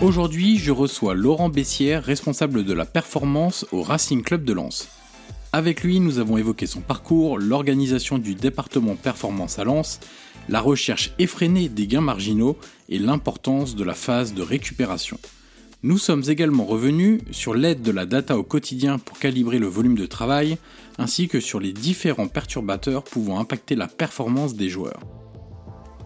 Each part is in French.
Aujourd'hui, je reçois Laurent Bessière, responsable de la performance au Racing Club de Lens. Avec lui, nous avons évoqué son parcours, l'organisation du département performance à Lens, la recherche effrénée des gains marginaux et l'importance de la phase de récupération. Nous sommes également revenus sur l'aide de la data au quotidien pour calibrer le volume de travail, ainsi que sur les différents perturbateurs pouvant impacter la performance des joueurs.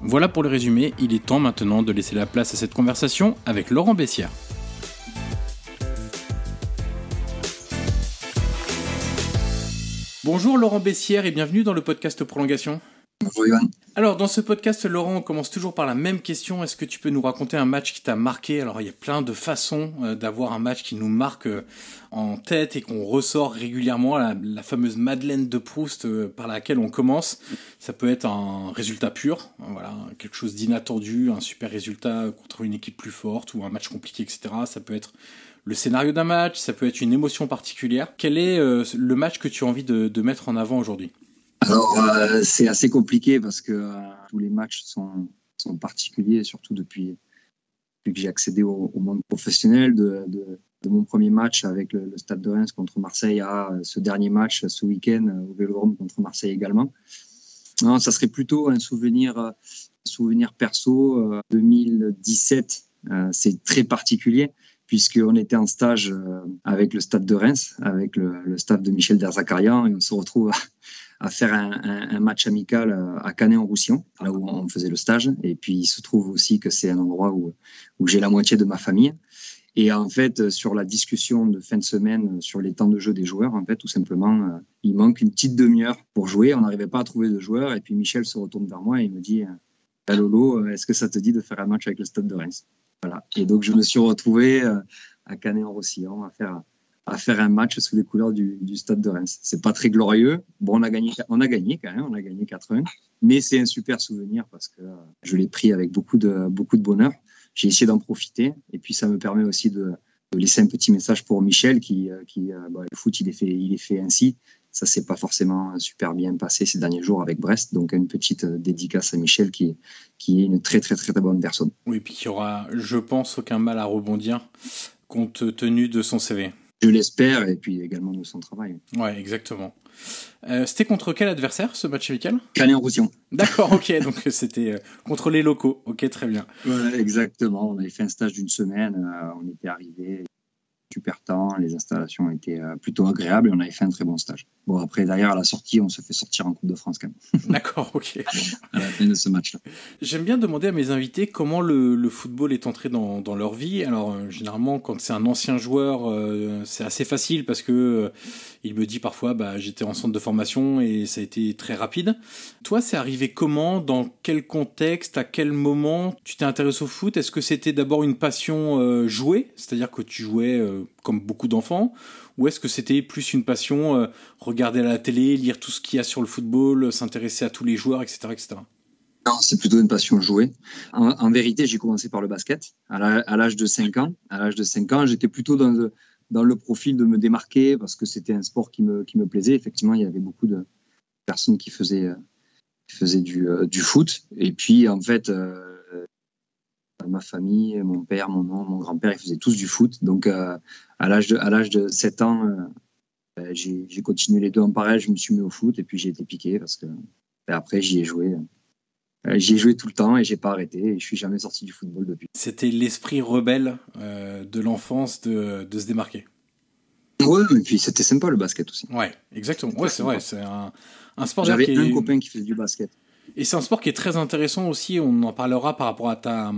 Voilà pour le résumé, il est temps maintenant de laisser la place à cette conversation avec Laurent Bessière. Bonjour Laurent Bessière et bienvenue dans le podcast Prolongation. Bonjour. Alors dans ce podcast Laurent, on commence toujours par la même question. Est-ce que tu peux nous raconter un match qui t'a marqué? Alors il y a plein de façons euh, d'avoir un match qui nous marque euh, en tête et qu'on ressort régulièrement, la, fameuse Madeleine de Proust euh, par laquelle on commence. Ça peut être un résultat pur, voilà, quelque chose d'inattendu, un super résultat contre une équipe plus forte ou un match compliqué, etc. Ça peut être le scénario d'un match, ça peut être une émotion particulière. Quel est le match que tu as envie de mettre en avant aujourd'hui? Alors, euh, c'est assez compliqué parce que euh, tous les matchs sont, particuliers, surtout depuis, que j'ai accédé au, monde professionnel, de, mon premier match avec le, Stade de Reims contre Marseille à ce dernier match ce week-end au Vélodrome contre Marseille également. Non, ça serait plutôt un souvenir, un souvenir perso. 2017, euh, c'est très particulier puisqu'on était en stage avec le Stade de Reims, avec le, le staff de Michel Derzakarian, et on se retrouve à faire un, match amical euh, à Canet-en-Roussillon, là où on faisait le stage. Et puis, il se trouve aussi que c'est un endroit où, j'ai la moitié de ma famille. Et en fait, sur la discussion de fin de semaine sur les temps de jeu des joueurs, en fait, tout simplement, euh, il manque une petite demi-heure pour jouer. On n'arrivait pas à trouver de joueurs. Et puis Michel se retourne vers moi et il me dit Lolo, est-ce que ça te dit de faire un match avec le Stade de Reims? Voilà. Et donc, je me suis retrouvé euh, à Canet-en-Roussillon à faire à faire un match sous les couleurs du, du stade de Reims. C'est pas très glorieux. Bon, on a gagné, on a gagné quand même, on a gagné 4-1, mais c'est un super souvenir parce que je l'ai pris avec beaucoup de beaucoup de bonheur. J'ai essayé d'en profiter et puis ça me permet aussi de, de laisser un petit message pour Michel qui, qui bah, le foot il est fait, il est fait ainsi. Ça s'est pas forcément super bien passé ces derniers jours avec Brest, donc une petite dédicace à Michel qui, qui est une très très très, bonne personne. Oui, puis qui aura, je pense, aucun mal à rebondir compte tenu de son CV je l'espère, et puis également de son travail. Ouais, exactement. Euh, c'était contre quel adversaire ce match amical Canet en Roussillon. D'accord, ok, donc c'était euh, contre les locaux. Ok, très bien. Exactement. On avait fait un stage d'une semaine. Euh, on était arrivé. Super temps, les installations étaient euh, plutôt agréables et on avait fait un très bon stage. Bon, après, derrière, à la sortie, on se fait sortir en Coupe de France quand même. D'accord, ok. à la fin de ce match-là. J'aime bien demander à mes invités comment le, football est entré dans, dans leur vie. Alors, euh, généralement, quand c'est un ancien joueur, euh, c'est assez facile parce que il me dit parfois, bah, j'étais en centre de formation et ça a été très rapide. Toi, c'est arrivé comment? Dans quel contexte? À quel moment? Tu t'es intéressé au foot? Est-ce que c'était d'abord une passion jouée? C'est-à-dire que tu jouais comme beaucoup d'enfants ou est-ce que c'était plus une passion, euh, regarder à la télé, lire tout ce qu'il y a sur le football, s'intéresser à tous les joueurs, etc. etc. Non, c'est plutôt une passion jouer. En, vérité, j'ai commencé par le basket à l'âge de 5 ans. À l'âge de 5 ans, j'étais plutôt dans, le profil de me démarquer parce que c'était un sport qui me, plaisait. Effectivement, il y avait beaucoup de personnes qui faisaient, du, euh, foot. Et puis, en fait, euh, ma famille, mon père, mon oncle, mon grand-père, ils faisaient tous du foot. Donc, euh, à l'âge de, à l'âge de 7 ans, euh, ben, j'ai, continué les deux en parallèle. Je me suis mis au foot et puis j'ai été piqué parce que ben, après, j'y ai joué. Euh, j'y ai joué tout le temps et j'ai pas arrêté et je suis jamais sorti du football depuis. C'était l'esprit rebelle de l'enfance de, de, se démarquer. Ouais, et puis c'était sympa le basket aussi. Ouais, exactement. Ouais, c'est vrai. C'est un, un sport. J'avais un copain qui faisait du basket. Et c'est un sport qui est très intéressant aussi, on en parlera par rapport à ta,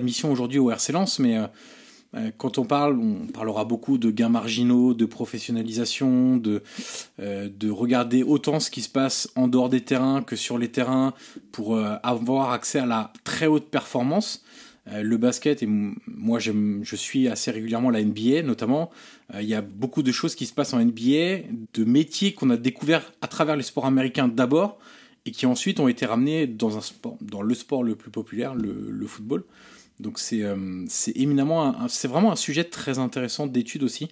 mission aujourd'hui au RC Lens, mais euh, euh, quand on parle, on parlera beaucoup de gains marginaux, de professionnalisation, de, euh, de regarder autant ce qui se passe en dehors des terrains que sur les terrains pour avoir accès à la très haute performance. le basket, et moi je suis assez régulièrement la NBA notamment, il y a beaucoup de choses qui se passent en NBA, de métiers qu'on a découverts à travers les sports américains d'abord, et qui ensuite ont été ramenés dans un sport, dans le sport le plus populaire, le, football. Donc c'est euh, éminemment, c'est vraiment un sujet très intéressant d'étude aussi.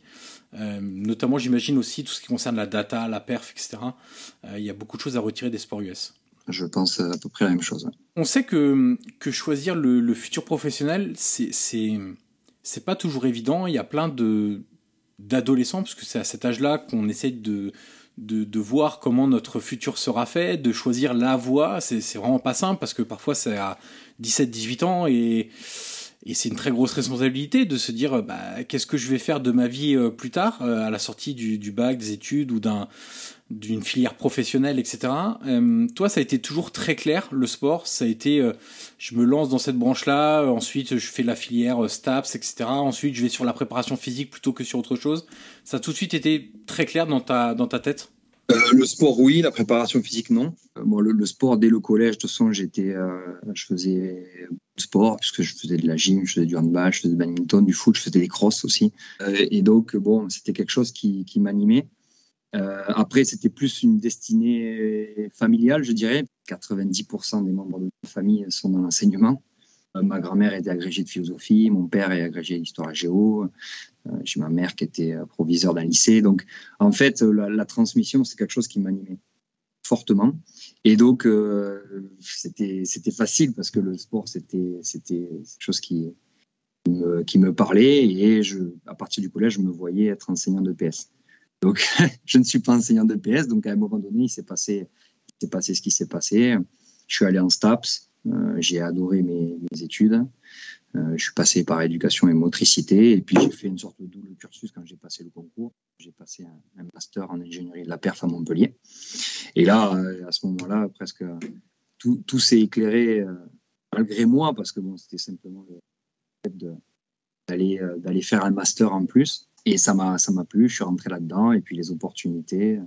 Euh, notamment, j'imagine aussi tout ce qui concerne la data, la perf, etc. Euh, il y a beaucoup de choses à retirer des sports US. Je pense à peu près la même chose. On sait que, que choisir le, le futur professionnel, c'est pas toujours évident. Il y a plein de d'adolescents, parce que c'est à cet âge-là qu'on essaie de de, voir comment notre futur sera fait, de choisir la voie. C'est vraiment pas simple parce que parfois c'est à 17-18 ans et, c'est une très grosse responsabilité de se dire bah, qu'est-ce que je vais faire de ma vie euh, plus tard, euh, à la sortie du, du bac, des études ou d'un d'une filière professionnelle, etc. Euh, toi, ça a été toujours très clair, le sport. Ça a été, euh, je me lance dans cette branche-là, ensuite je fais la filière euh, STAPS, etc. Ensuite, je vais sur la préparation physique plutôt que sur autre chose. Ça a tout de suite été très clair dans ta, dans ta tête? Le sport, oui. La préparation physique, non. Bon, le, sport, dès le collège, de toute façon, j'étais, je faisais sport, puisque je faisais de la gym, je faisais du handball, je faisais du badminton, du foot, je faisais des crosses aussi. et donc, bon, c'était quelque chose qui, qui m'animait. Euh, après, c'était plus une destinée familiale, je dirais. 90% des membres de ma famille sont dans l'enseignement. Euh, ma grand-mère était agrégée de philosophie, mon père est agrégé d'histoire géo, euh, j'ai ma mère qui était proviseur d'un lycée. Donc, en fait, la, transmission, c'est quelque chose qui m'animait fortement. Et donc, c'était facile parce que le sport, c'était quelque chose qui, me, parlait. Et à partir du collège, je me voyais être enseignant de PS. Donc, je ne suis pas enseignant de PS. Donc, à un moment donné, il s'est passé, ce qui s'est passé. Je suis allé en STAPS. Euh, j'ai adoré mes, études. Euh, je suis passé par éducation et motricité. Et puis, j'ai fait une sorte de double cursus quand j'ai passé le concours. J'ai passé un, master en ingénierie de la perf à Montpellier. Et là, euh, à ce moment-là, presque tout, s'est éclairé malgré moi parce que bon, c'était simplement le fait d'aller faire un master en plus. Et ça m'a, plu, je suis rentré là-dedans. Et puis les opportunités,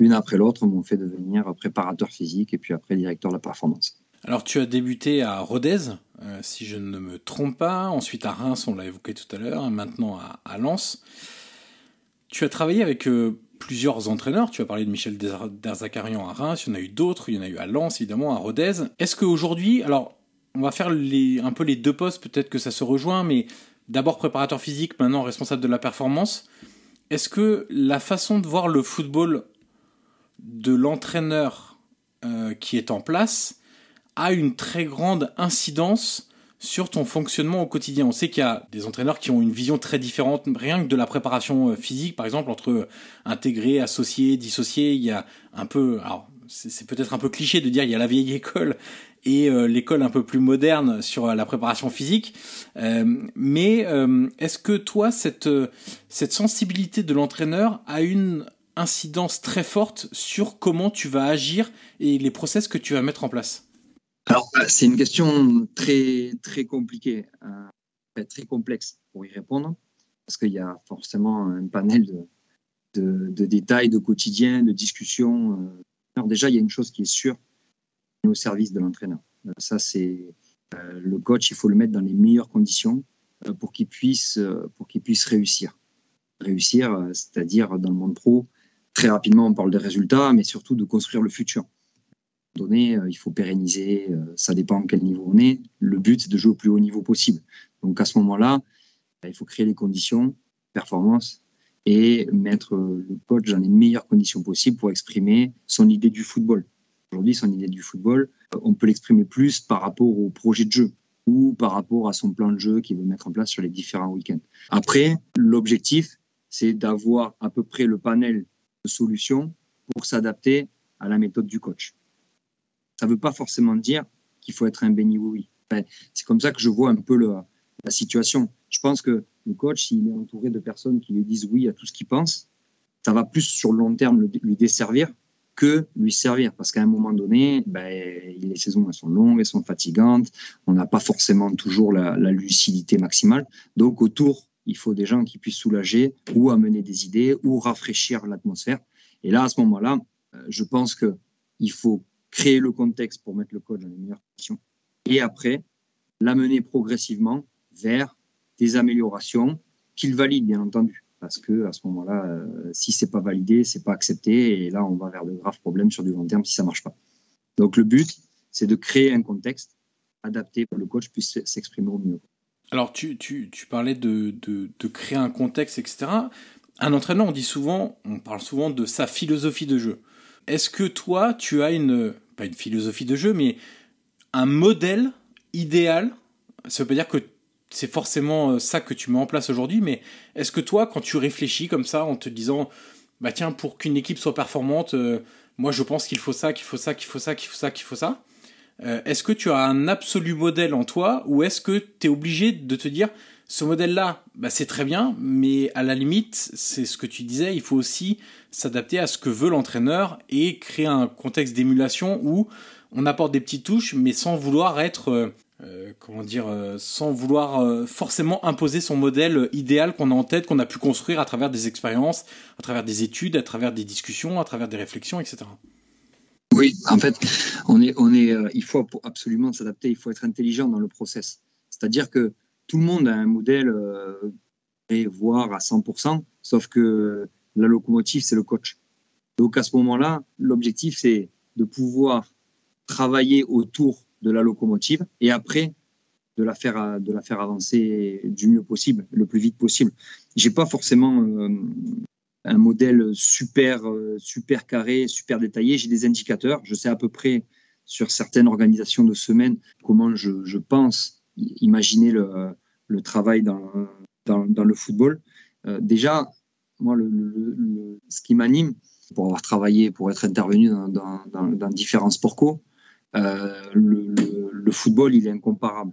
l'une après l'autre, m'ont fait devenir préparateur physique et puis après directeur de la performance. Alors tu as débuté à Rodez, euh, si je ne me trompe pas, ensuite à Reims, on l'a évoqué tout à l'heure, maintenant à, Lens. Tu as travaillé avec euh, plusieurs entraîneurs, tu as parlé de Michel Derzakarian à Reims, il y en a eu d'autres, il y en a eu à Lens évidemment, à Rodez. Est-ce qu'aujourd'hui, alors on va faire un peu les deux postes, peut-être que ça se rejoint, mais d'abord préparateur physique, maintenant responsable de la performance. Est-ce que la façon de voir le football de l'entraîneur euh, qui est en place a une très grande incidence sur ton fonctionnement au quotidien? On sait qu'il y a des entraîneurs qui ont une vision très différente, rien que de la préparation euh, physique, par exemple, entre intégrer, associer, dissocier. Il y a un peu, alors c'est peut-être un peu cliché de dire il y a la vieille école et l'école un peu plus moderne sur la préparation physique. mais est-ce que toi, cette, cette sensibilité de l'entraîneur a une incidence très forte sur comment tu vas agir et les process que tu vas mettre en place? Alors, c'est une question très, très compliquée, très complexe pour y répondre, parce qu'il y a forcément un panel de, de, détails, de quotidien, de discussions. Euh. Alors déjà, il y a une chose qui est sûre, au service de l'entraîneur. Euh, ça, c'est euh, le coach, il faut le mettre dans les meilleures conditions pour qu'il puisse, pour qu'il puisse réussir. Réussir, c'est-à-dire dans le monde pro, très rapidement, on parle des résultats, mais surtout de construire le futur. Donné, il faut pérenniser, ça dépend à quel niveau on est. Le but, c'est de jouer au plus haut niveau possible. Donc à ce moment-là, il faut créer les conditions, performance, et mettre le coach dans les meilleures conditions possibles pour exprimer son idée du football. Aujourd'hui, son idée du football, on peut l'exprimer plus par rapport au projet de jeu ou par rapport à son plan de jeu qu'il veut mettre en place sur les différents week-ends. Après, l'objectif, c'est d'avoir à peu près le panel de solutions pour s'adapter à la méthode du coach. Ça ne veut pas forcément dire qu'il faut être un béni oui. c'est comme ça que je vois un peu la situation. Je pense que le coach, s'il est entouré de personnes qui lui disent oui à tout ce qu'il pense, ça va plus sur le long terme lui desservir que lui servir. Parce qu'à un moment donné, ben, les saisons sont longues, elles sont fatigantes, on n'a pas forcément toujours la, lucidité maximale. Donc autour, il faut des gens qui puissent soulager ou amener des idées ou rafraîchir l'atmosphère. Et là, à ce moment-là, euh, je pense qu'il faut créer le contexte pour mettre le coach dans les meilleures conditions et après l'amener progressivement vers des améliorations qu'il valide, bien entendu. Parce que à ce moment-là, euh, si c'est pas validé, c'est pas accepté, et là, on va vers de graves problèmes sur du long terme si ça marche pas. Donc, le but, c'est de créer un contexte adapté pour que le coach puisse s'exprimer au mieux. Alors, tu, tu, tu parlais de, de, créer un contexte, etc. Un entraîneur, on dit souvent, on parle souvent de sa philosophie de jeu. Est-ce que toi, tu as une, pas une philosophie de jeu, mais un modèle idéal? Ça veut pas dire que c'est forcément euh, ça que tu mets en place aujourd'hui, mais est-ce que toi, quand tu réfléchis comme ça, en te disant, bah tiens, pour qu'une équipe soit performante, euh, moi je pense qu'il faut ça, qu'il faut ça, qu'il faut ça, qu'il faut ça, qu'il faut ça, euh, est-ce que tu as un absolu modèle en toi, ou est-ce que tu es obligé de te dire, ce modèle-là, bah, c'est très bien, mais à la limite, c'est ce que tu disais, il faut aussi s'adapter à ce que veut l'entraîneur et créer un contexte d'émulation où on apporte des petites touches, mais sans vouloir être euh, comment dire, euh, sans vouloir euh, forcément imposer son modèle idéal qu'on a en tête, qu'on a pu construire à travers des expériences, à travers des études, à travers des discussions, à travers des réflexions, etc. Oui, en fait, on est, on est, il faut absolument s'adapter, il faut être intelligent dans le process. C'est-à-dire que tout le monde a un modèle, voire à 100%, sauf que la locomotive, c'est le coach. Donc à ce moment-là, l'objectif, c'est de pouvoir travailler autour de la locomotive et après de la faire de la faire avancer du mieux possible, le plus vite possible. J'ai pas forcément euh, un modèle super euh, super carré, super détaillé. J'ai des indicateurs. Je sais à peu près sur certaines organisations de semaine comment je, pense imaginer le, travail dans, le football. Euh, déjà, moi, le, ce qui m'anime, pour avoir travaillé, pour être intervenu dans, dans, dans différents sports co, euh, le, football, il est incomparable.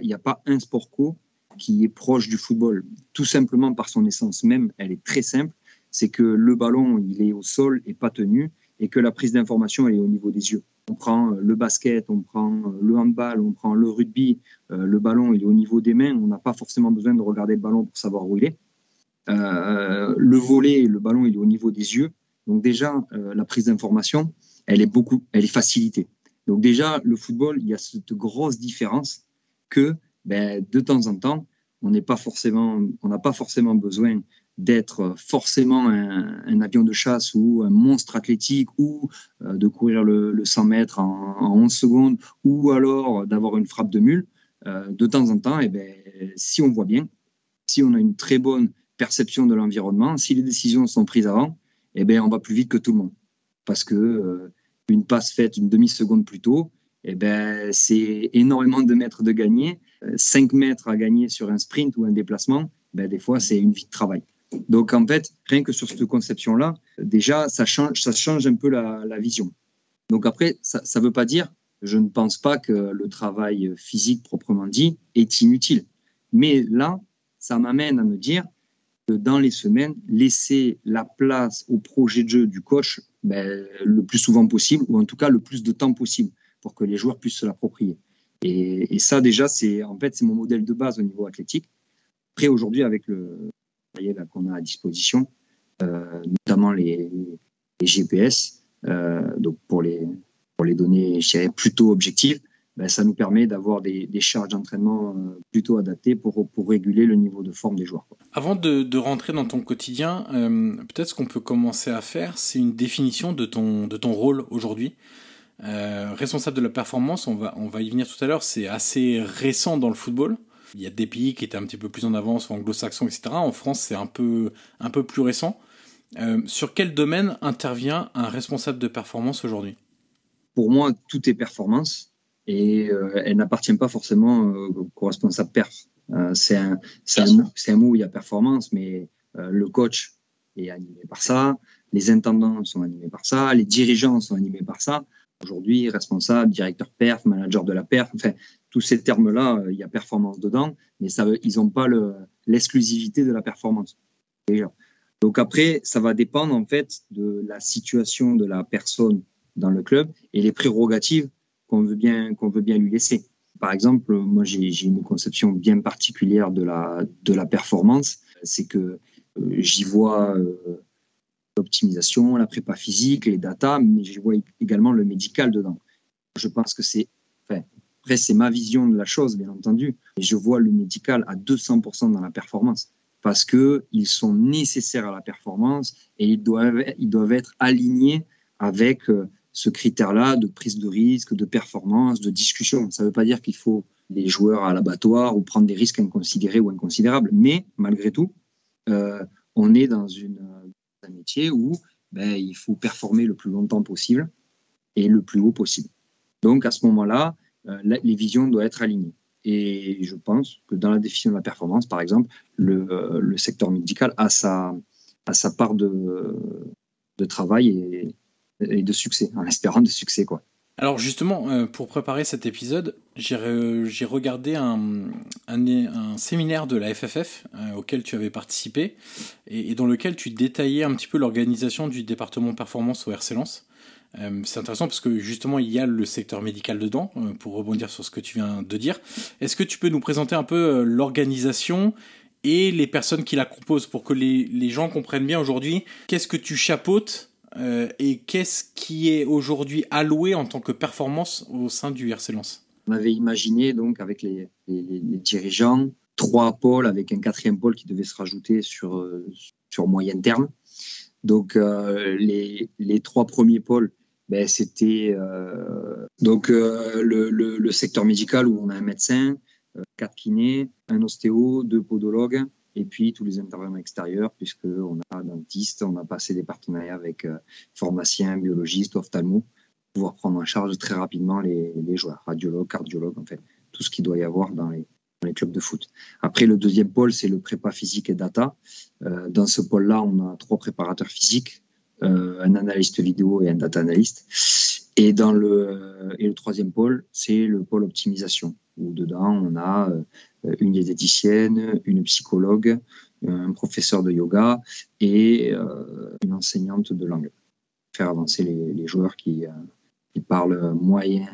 Il n'y a pas un sport co qui est proche du football, tout simplement par son essence même. Elle est très simple. C'est que le ballon, il est au sol et pas tenu, et que la prise d'information, elle est au niveau des yeux. On prend euh, le basket, on prend euh, le handball, on prend le rugby, le ballon, il est au niveau des mains. On n'a pas forcément besoin de regarder le ballon pour savoir où il est. Le volet, le ballon, il est au niveau des yeux. Donc déjà, la prise d'information, elle est beaucoup, elle est facilitée. Donc déjà, le football, il y a cette grosse différence que ben, de temps en temps, on n'est pas forcément, on n'a pas forcément besoin d'être forcément un, avion de chasse ou un monstre athlétique ou euh, de courir le, 100 mètres en, en, 11 secondes ou alors d'avoir une frappe de mule. Euh, de temps en temps, eh ben, si on voit bien, si on a une très bonne perception de l'environnement, si les décisions sont prises avant, eh ben, on va plus vite que tout le monde. Parce que euh, une passe faite une demi-seconde plus tôt, eh ben, c'est énormément de mètres de gagner. 5 euh, mètres à gagner sur un sprint ou un déplacement, ben, des fois, c'est une vie de travail. Donc, en fait, rien que sur cette conception-là, déjà, ça change, ça change un peu la, vision. Donc, après, ça ne veut pas dire je ne pense pas que le travail physique proprement dit est inutile. Mais là, ça m'amène à me dire que dans les semaines, laisser la place au projet de jeu du coach ben, le plus souvent possible, ou en tout cas le plus de temps possible, pour que les joueurs puissent se l'approprier. Et, ça, déjà, c'est en fait c'est mon modèle de base au niveau athlétique. Après, aujourd'hui, avec le qu'on a à disposition, euh, notamment les, les GPS, euh, donc pour les pour les données, je dirais, plutôt objectives, ben, ça nous permet d'avoir des, charges d'entraînement euh, plutôt adaptées pour, pour réguler le niveau de forme des joueurs. Avant de, rentrer dans ton quotidien, euh, peut-être ce qu'on peut commencer à faire, c'est une définition de ton, de ton rôle aujourd'hui. Euh, responsable de la performance, on va, on va y venir tout à l'heure, c'est assez récent dans le football. Il y a des pays qui étaient un petit peu plus en avance, anglo-saxons, etc. En France, c'est un peu, un peu plus récent. sur quel domaine intervient un responsable de performance aujourd'hui? Pour moi, tout est performance et euh, elle n'appartient pas forcément euh, au responsable perf. Euh, c'est un, un, un, mot où il y a performance, mais le coach est animé par ça, les intendants sont animés par ça, les dirigeants sont animés par ça. Aujourd'hui, responsable, directeur perf, manager de la perf, enfin, tous ces termes-là, il y a performance dedans, mais ça, ils n'ont pas l'exclusivité de la performance. Déjà. Donc après, ça va dépendre en fait de la situation de la personne dans le club et les prérogatives qu'on veut bien qu'on veut bien lui laisser. Par exemple, moi j'ai une conception bien particulière de la de la performance, c'est que euh, j'y vois euh, l'optimisation, la prépa physique, les data, mais j'y vois également le médical dedans. Je pense que c'est enfin, après c'est ma vision de la chose bien entendu, et je vois le médical à 200% dans la performance parce que ils sont nécessaires à la performance et ils doivent ils doivent être alignés avec euh, ce critère-là de prise de risque, de performance, de discussion. Ça ne veut pas dire qu'il faut les joueurs à l'abattoir ou prendre des risques inconsidérés ou inconsidérables, mais malgré tout, euh, on est dans un métier où ben, il faut performer le plus longtemps possible et le plus haut possible. Donc à ce moment-là, euh, les visions doivent être alignées. Et je pense que dans la définition de la performance, par exemple, le, secteur médical a sa, a sa part de, de travail et, et de succès, en espérant de succès. quoi. Alors justement, euh, pour préparer cet épisode, j'ai regardé un, séminaire de la FFF euh, auquel tu avais participé et, dans lequel tu détaillais un petit peu l'organisation du département performance au RC. Euh, c'est intéressant parce que justement il y a le secteur médical dedans, pour rebondir sur ce que tu viens de dire. Est-ce que tu peux nous présenter un peu l'organisation et les personnes qui la composent pour que les, les gens comprennent bien aujourd'hui qu'est-ce que tu chapeautes euh, et qu'est-ce qui est aujourd'hui alloué en tant que performance au sein du RC Lens? On avait imaginé donc avec les, dirigeants trois pôles avec un quatrième pôle qui devait se rajouter sur, euh, sur moyen terme. Donc euh, les, trois premiers pôles, ben, c'était donc le, secteur médical où on a un médecin, quatre kinés, un ostéo, deux podologues, et puis tous les intervenants extérieurs, puisqu'on a dentiste, on a passé des partenariats avec euh, pharmaciens, biologistes, ophtalmo, pour pouvoir prendre en charge très rapidement les, les joueurs, radiologues, cardiologues, en fait, tout ce qu'il doit y avoir dans les, dans les, clubs de foot. Après, le deuxième pôle, c'est le prépa physique et data. Euh, dans ce pôle-là, on a trois préparateurs physiques, euh, un analyste vidéo et un data analyst. Et dans le, et le troisième pôle, c'est le pôle optimisation, où dedans, on a euh, une diététicienne, une psychologue, un professeur de yoga et euh, une enseignante de langue. Faire avancer les, les joueurs qui, euh, qui, parlent moyen,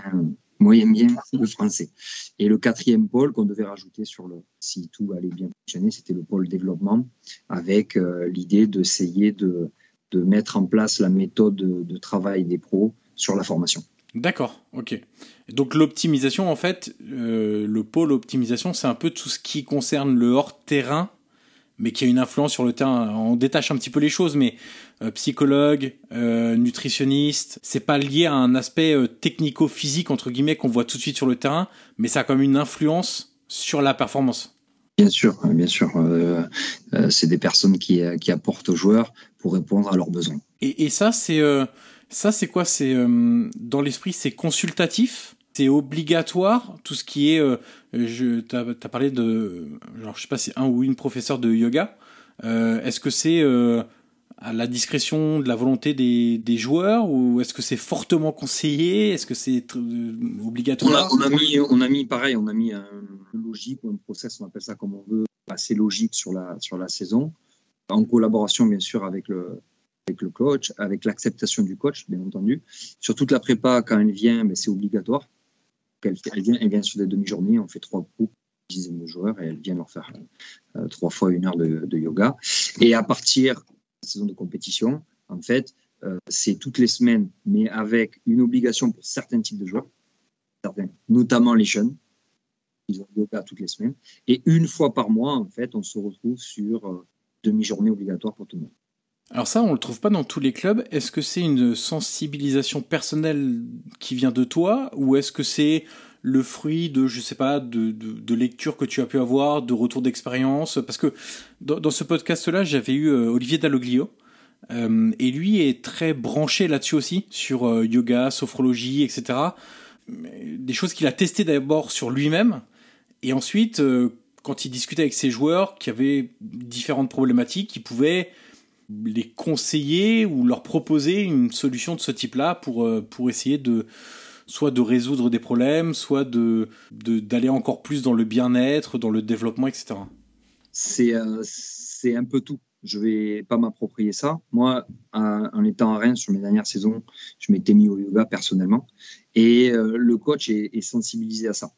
moyen bien le français. Et le quatrième pôle qu'on devait rajouter sur le, si tout allait bien fonctionner, c'était le pôle développement, avec l'idée d'essayer de, de mettre en place la méthode de, de travail des pros sur la formation. D'accord, ok. Donc l'optimisation, en fait, euh, le pôle optimisation, c'est un peu tout ce qui concerne le hors-terrain, mais qui a une influence sur le terrain. On détache un petit peu les choses, mais euh, psychologue, euh, nutritionniste, c'est pas lié à un aspect technico-physique, entre guillemets, qu'on voit tout de suite sur le terrain, mais ça a quand même une influence sur la performance. Bien sûr, bien sûr. c'est des personnes qui, qui apportent aux joueurs pour répondre à leurs besoins. Et, et ça, c'est ça, c'est quoi? C'est euh, dans l'esprit, c'est consultatif, c'est obligatoire? Tout ce qui est, euh, t'as as parlé de, genre, je sais pas, c'est un ou une professeur de yoga. Euh, est-ce que c'est à la discrétion de la volonté des, joueurs ou est-ce que c'est fortement conseillé? Est-ce que c'est euh, obligatoire? On a, mis, on a mis pareil, on a mis un logique ou un process, on appelle ça comme on veut, assez logique sur la, sur la saison, en collaboration bien sûr avec le, avec le coach, avec l'acceptation du coach, bien entendu. Sur toute la prépa, quand elle vient, mais c'est obligatoire. Elle, vient, elle vient sur des demi-journées, on fait trois groupes, dizaines de joueurs, et elle vient leur faire euh, trois fois une heure de, de yoga. Et à partir saison de compétition, en fait, euh, c'est toutes les semaines, mais avec une obligation pour certains types de joueurs, notamment les jeunes. Ils ont yoga toutes les semaines. Et une fois par mois, en fait, on se retrouve sur euh, demi-journée obligatoire pour tout le monde. Alors ça, on le trouve pas dans tous les clubs. Est-ce que c'est une sensibilisation personnelle qui vient de toi, ou est-ce que c'est le fruit de, je sais pas, de, de, lectures que tu as pu avoir, de retours d'expérience? Parce que dans, ce podcast-là, j'avais eu euh, Olivier Dalloglio, euh, et lui est très branché là-dessus aussi, sur euh, yoga, sophrologie, etc. Des choses qu'il a testées d'abord sur lui-même, et ensuite, quand il discutait avec ses joueurs qui avaient différentes problématiques, il pouvait les conseiller ou leur proposer une solution de ce type-là pour, euh, pour essayer de soit de résoudre des problèmes, soit de d'aller encore plus dans le bien-être, dans le développement, etc. C'est euh, c'est un peu tout. Je vais pas m'approprier ça. Moi, en étant à Rennes sur mes dernières saisons, je m'étais mis au yoga personnellement et euh, le coach est, est, sensibilisé à ça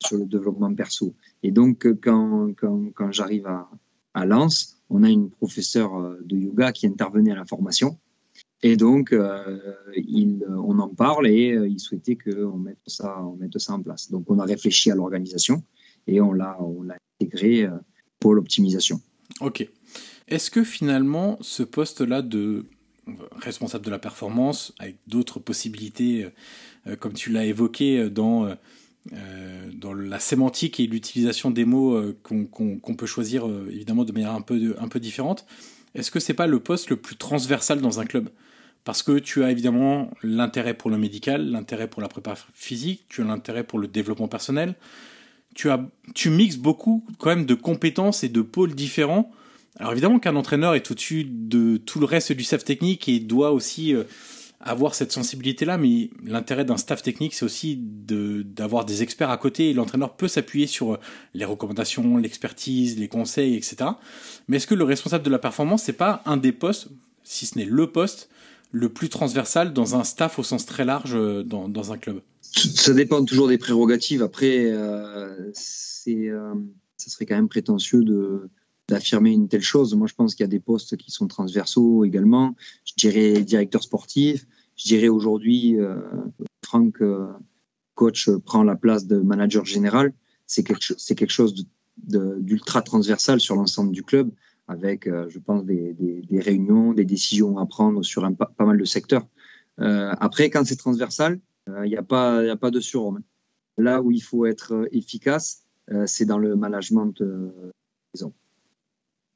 sur le développement perso. Et donc quand quand, quand j'arrive à, à Lens, on a une professeure de yoga qui intervenait à la formation et donc, euh, il, on en parle et euh, il souhaitait qu'on mette ça, mette ça en place. Donc, on a réfléchi à l'organisation et on l'a, intégré euh, pour l'optimisation. Ok. Est-ce que finalement, ce poste-là de responsable de la performance, avec d'autres possibilités, euh, comme tu l'as évoqué dans, euh, dans la sémantique et l'utilisation des mots qu'on, qu'on, peut choisir évidemment de manière un peu, différente, est-ce que c'est pas le poste le plus transversal dans un club? Parce que tu as évidemment l'intérêt pour le médical, l'intérêt pour la prépa physique, tu as l'intérêt pour le développement personnel. Tu, tu mixes beaucoup quand même de compétences et de pôles différents. Alors évidemment qu'un entraîneur est au-dessus de tout le reste du staff technique et doit aussi euh, avoir cette sensibilité-là, mais l'intérêt d'un staff technique, c'est aussi d'avoir des experts à côté l'entraîneur peut s'appuyer sur les recommandations, l'expertise, les conseils, etc. Mais est-ce que le responsable de la performance, c'est pas un des postes, si ce n'est le poste, le plus transversal dans un staff au sens très large euh, dans, dans un club? Ça dépend toujours des prérogatives. Après, euh, euh, ça serait quand même prétentieux de, d'affirmer une telle chose. Moi, je pense qu'il y a des postes qui sont transversaux également. Je dirais directeur sportif. Je dirais aujourd'hui, euh, Franck, euh, coach, prend la place de manager général. C'est quelque, quelque chose de, de, d'ultra transversal sur l'ensemble du club avec, euh, je pense, des, des, des, réunions, des décisions à prendre sur un, pas, pas mal de secteurs. Euh, après, quand c'est transversal, il euh, n'y a, pas, a pas de surhomme. Là où il faut être efficace, euh, c'est dans le management euh, disons.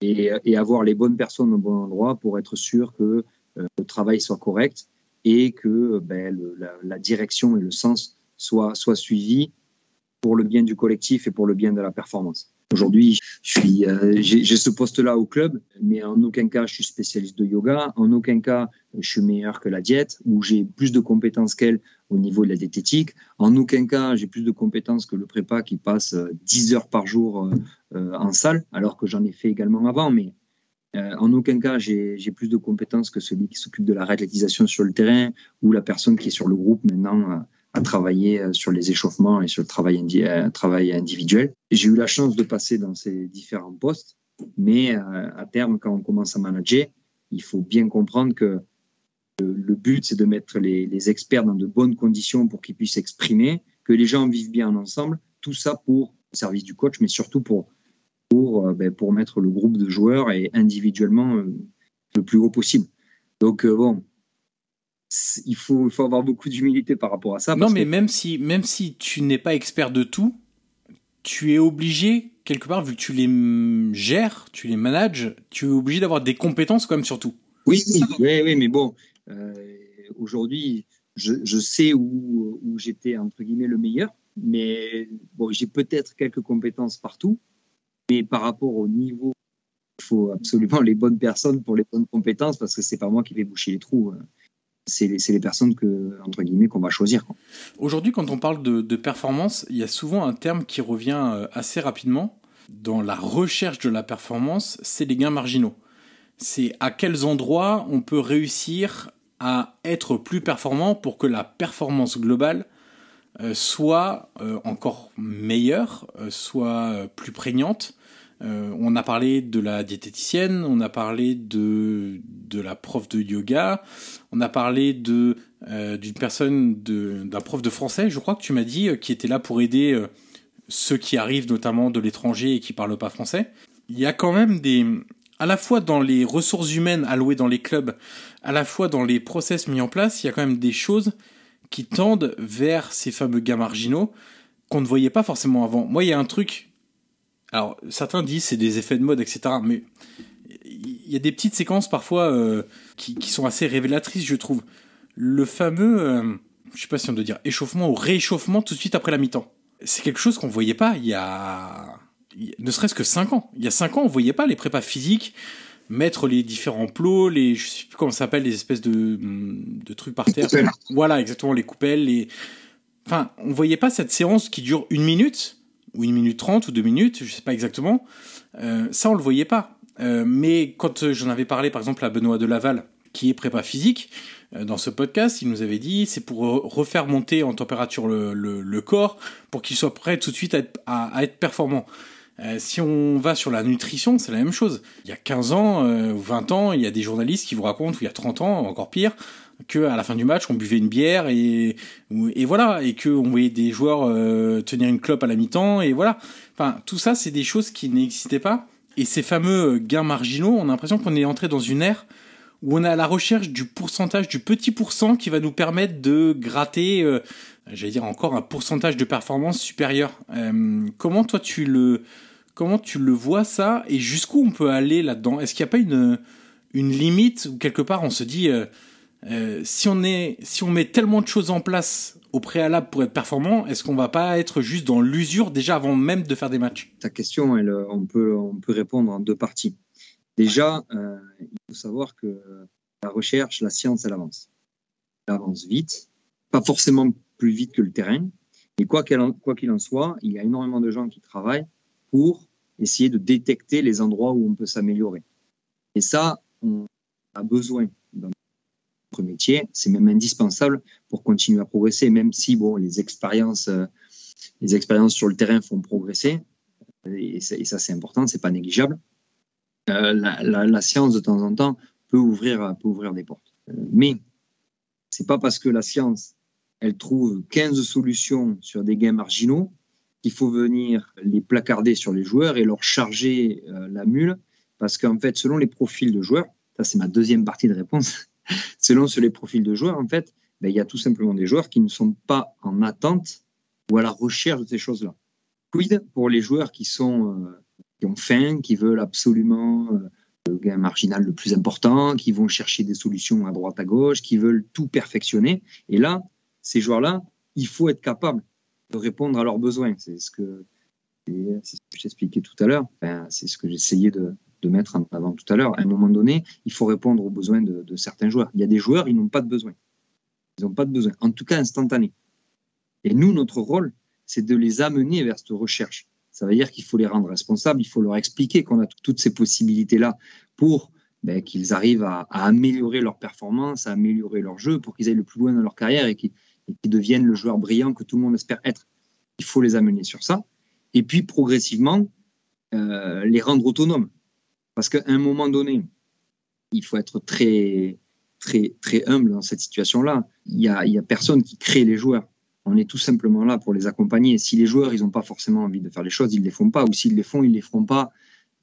Et, avoir les bonnes personnes au bon endroit pour être sûr que le travail soit correct et que ben, la, direction et le sens soient suivis pour le bien du collectif et pour le bien de la performance. Aujourd'hui, euh, j'ai ce poste-là au club, mais en aucun cas je suis spécialiste de yoga, en aucun cas je suis meilleur que la diète, ou j'ai plus de compétences qu'elle au niveau de la diététique, en aucun cas j'ai plus de compétences que le prépa qui passe 10 heures par jour euh, en salle, alors que j'en ai fait également avant, mais euh, en aucun cas j'ai plus de compétences que celui qui s'occupe de la réathlétisation sur le terrain ou la personne qui est sur le groupe maintenant à travailler euh, sur les échauffements et sur le travail, euh, individuel. J'ai eu la chance de passer dans ces différents postes, mais euh, à terme, quand on commence à manager, il faut bien comprendre que le but, c'est de mettre les, les, experts dans de bonnes conditions pour qu'ils puissent s'exprimer, que les gens vivent bien ensemble, tout ça pour le service du coach, mais surtout pour, pour, ben, pour mettre le groupe de joueurs et individuellement le plus haut possible. Donc, bon, il faut, il faut avoir beaucoup d'humilité par rapport à ça. Non, mais que... même, si, même si tu n'es pas expert de tout, tu es obligé, quelque part, vu que tu les gères, tu les manages, tu es obligé d'avoir des compétences quand même sur tout. Oui, oui, oui mais bon, euh, aujourd'hui, je, je, sais où, où j'étais, entre guillemets, le meilleur, mais bon, j'ai peut-être quelques compétences partout, mais par rapport au niveau Il faut absolument les bonnes personnes pour les bonnes compétences parce que c'est pas moi qui vais boucher les trous. C'est les, personnes qu'on va choisir. Aujourd'hui, quand on parle de, de, performance, il y a souvent un terme qui revient euh, assez rapidement dans la recherche de la performance, c'est les gains marginaux. C'est à quels endroits on peut réussir à être plus performant pour que la performance globale euh, soit euh, encore meilleure, soit plus prégnante euh, on a parlé de la diététicienne, on a parlé de, de la prof de yoga, on a parlé de euh, d'une personne, d'un prof de français, je crois que tu m'as dit, euh, qui était là pour aider ceux qui arrivent notamment de l'étranger et qui parlent pas français. Il y a quand même des, à la fois dans les ressources humaines allouées dans les clubs, à la fois dans les process mis en place, il y a quand même des choses qui tendent vers ces fameux gains marginaux qu'on ne voyait pas forcément avant. Moi, il y a un truc alors certains disent c'est des effets de mode, etc. Mais il y a des petites séquences parfois euh, qui, sont assez révélatrices, je trouve. Le fameux, euh, je sais pas si on doit dire échauffement ou réchauffement tout de suite après la mi-temps. C'est quelque chose qu'on voyait pas il y a, ne serait-ce que 5 ans. Il y a 5 ans, on voyait pas les prépas physiques mettre les différents plots, les, je sais plus comment ça s'appelle, les espèces de, de trucs par terre. Voilà, exactement, les coupelles, les, enfin, on voyait pas cette séance qui dure une minute ou une minute trente ou deux minutes, je sais pas exactement. Euh, ça, on le voyait pas. Euh, mais quand j'en avais parlé, par exemple, à Benoît de Laval, qui est prépa physique, euh, dans ce podcast, il nous avait dit c'est pour refaire monter en température le, le, corps pour qu'il soit prêt tout de suite à être, à, être performant. si on va sur la nutrition, c'est la même chose. Il y a 15 ans ou 20 ans, il y a des journalistes qui vous racontent, ou il y a 30 ans, encore pire, que à la fin du match on buvait une bière et et voilà et que on voyait des joueurs euh, tenir une clope à la mi-temps et voilà. Enfin tout ça c'est des choses qui n'existaient pas. Et ces fameux gains marginaux on a l'impression qu'on est entré dans une ère où on est à la recherche du pourcentage du petit pourcent qui va nous permettre de gratter euh, j'allais dire encore un pourcentage de performance supérieur. Euh, comment toi tu le comment tu le vois ça et jusqu'où on peut aller là-dedans? Est-ce qu'il n'y a pas une une limite où quelque part on se dit euh, si on est, si on met tellement de choses en place au préalable pour être performant, est-ce qu'on va pas être juste dans l'usure déjà avant même de faire des matchs? Ta question, elle, on peut, on peut répondre en deux parties. Déjà, euh, il faut savoir que la recherche, la science, elle avance. Elle avance vite, pas forcément plus vite que le terrain, mais quoi qu'il en soit, il y a énormément de gens qui travaillent pour essayer de détecter les endroits où on peut s'améliorer. Et ça, on a besoin métier, c'est même indispensable pour continuer à progresser, même si bon, les expériences, euh, les expériences sur le terrain font progresser, et, ça, c'est important, c'est pas négligeable. Euh, la, science de temps en temps peut ouvrir, peut ouvrir des portes, euh, mais c'est pas parce que la science elle trouve 15 solutions sur des gains marginaux qu'il faut venir les placarder sur les joueurs et leur charger la mule, parce qu'en fait, selon les profils de joueurs, ça c'est ma deuxième partie de réponse, selon les profils de joueurs, en fait, ben, il y a tout simplement des joueurs qui ne sont pas en attente ou à la recherche de ces choses-là. Quid pour les joueurs qui sont euh, qui ont faim, qui veulent absolument euh, le gain marginal le plus important, qui vont chercher des solutions à droite à gauche, qui veulent tout perfectionner. Et là, ces joueurs-là, il faut être capable de répondre à leurs besoins. C'est ce que j'expliquais tout à l'heure. c'est ce que j'essayais de, de mettre en avant tout à l'heure. À un moment donné, il faut répondre aux besoins de, certains joueurs. Il y a des joueurs, ils n'ont pas de besoin. Ils n'ont pas de besoin, en tout cas instantané. Et nous, notre rôle, c'est de les amener vers cette recherche. Ça veut dire qu'il faut les rendre responsables, il faut leur expliquer qu'on a toutes ces possibilités-là pour ben, qu'ils arrivent à, améliorer leur performance, à améliorer leur jeu, pour qu'ils aillent le plus loin dans leur carrière et qu'ils deviennent le joueur brillant que tout le monde espère être. Il faut les amener sur ça. Et puis, progressivement, euh, les rendre autonomes. Parce qu'à un moment donné, il faut être très, très, très humble dans cette situation-là. Il n'y a, personne qui crée les joueurs. On est tout simplement là pour les accompagner. Si les joueurs, ils n'ont pas forcément envie de faire les choses, ils ne les font pas. Ou s'ils les font, ils ne les feront pas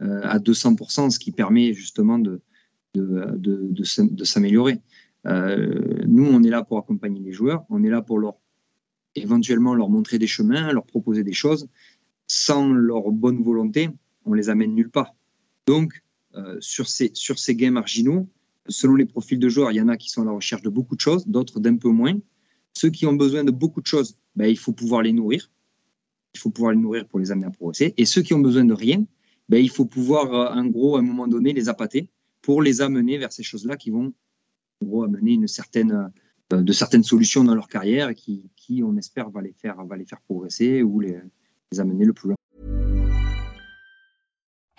euh, à 200%, ce qui permet justement de, de, de, de s'améliorer. Euh, nous, on est là pour accompagner les joueurs. On est là pour leur éventuellement leur montrer des chemins, leur proposer des choses. Sans leur bonne volonté, on les amène nulle part. Donc, sur, ces, sur gains marginaux. Selon les profils de joueurs, il y en a qui sont à la recherche de beaucoup de choses, d'autres d'un peu moins. Ceux qui ont besoin de beaucoup de choses, ben, il faut pouvoir les nourrir. Il faut pouvoir les nourrir pour les amener à progresser. Et ceux qui ont besoin de rien, ben, il faut pouvoir, en gros, à un moment donné, les appâter pour les amener vers ces choses-là qui vont, gros, amener certaine, de certaines solutions dans leur carrière et qui, qui, on espère, va les faire, va les faire progresser ou les, les amener le plus loin.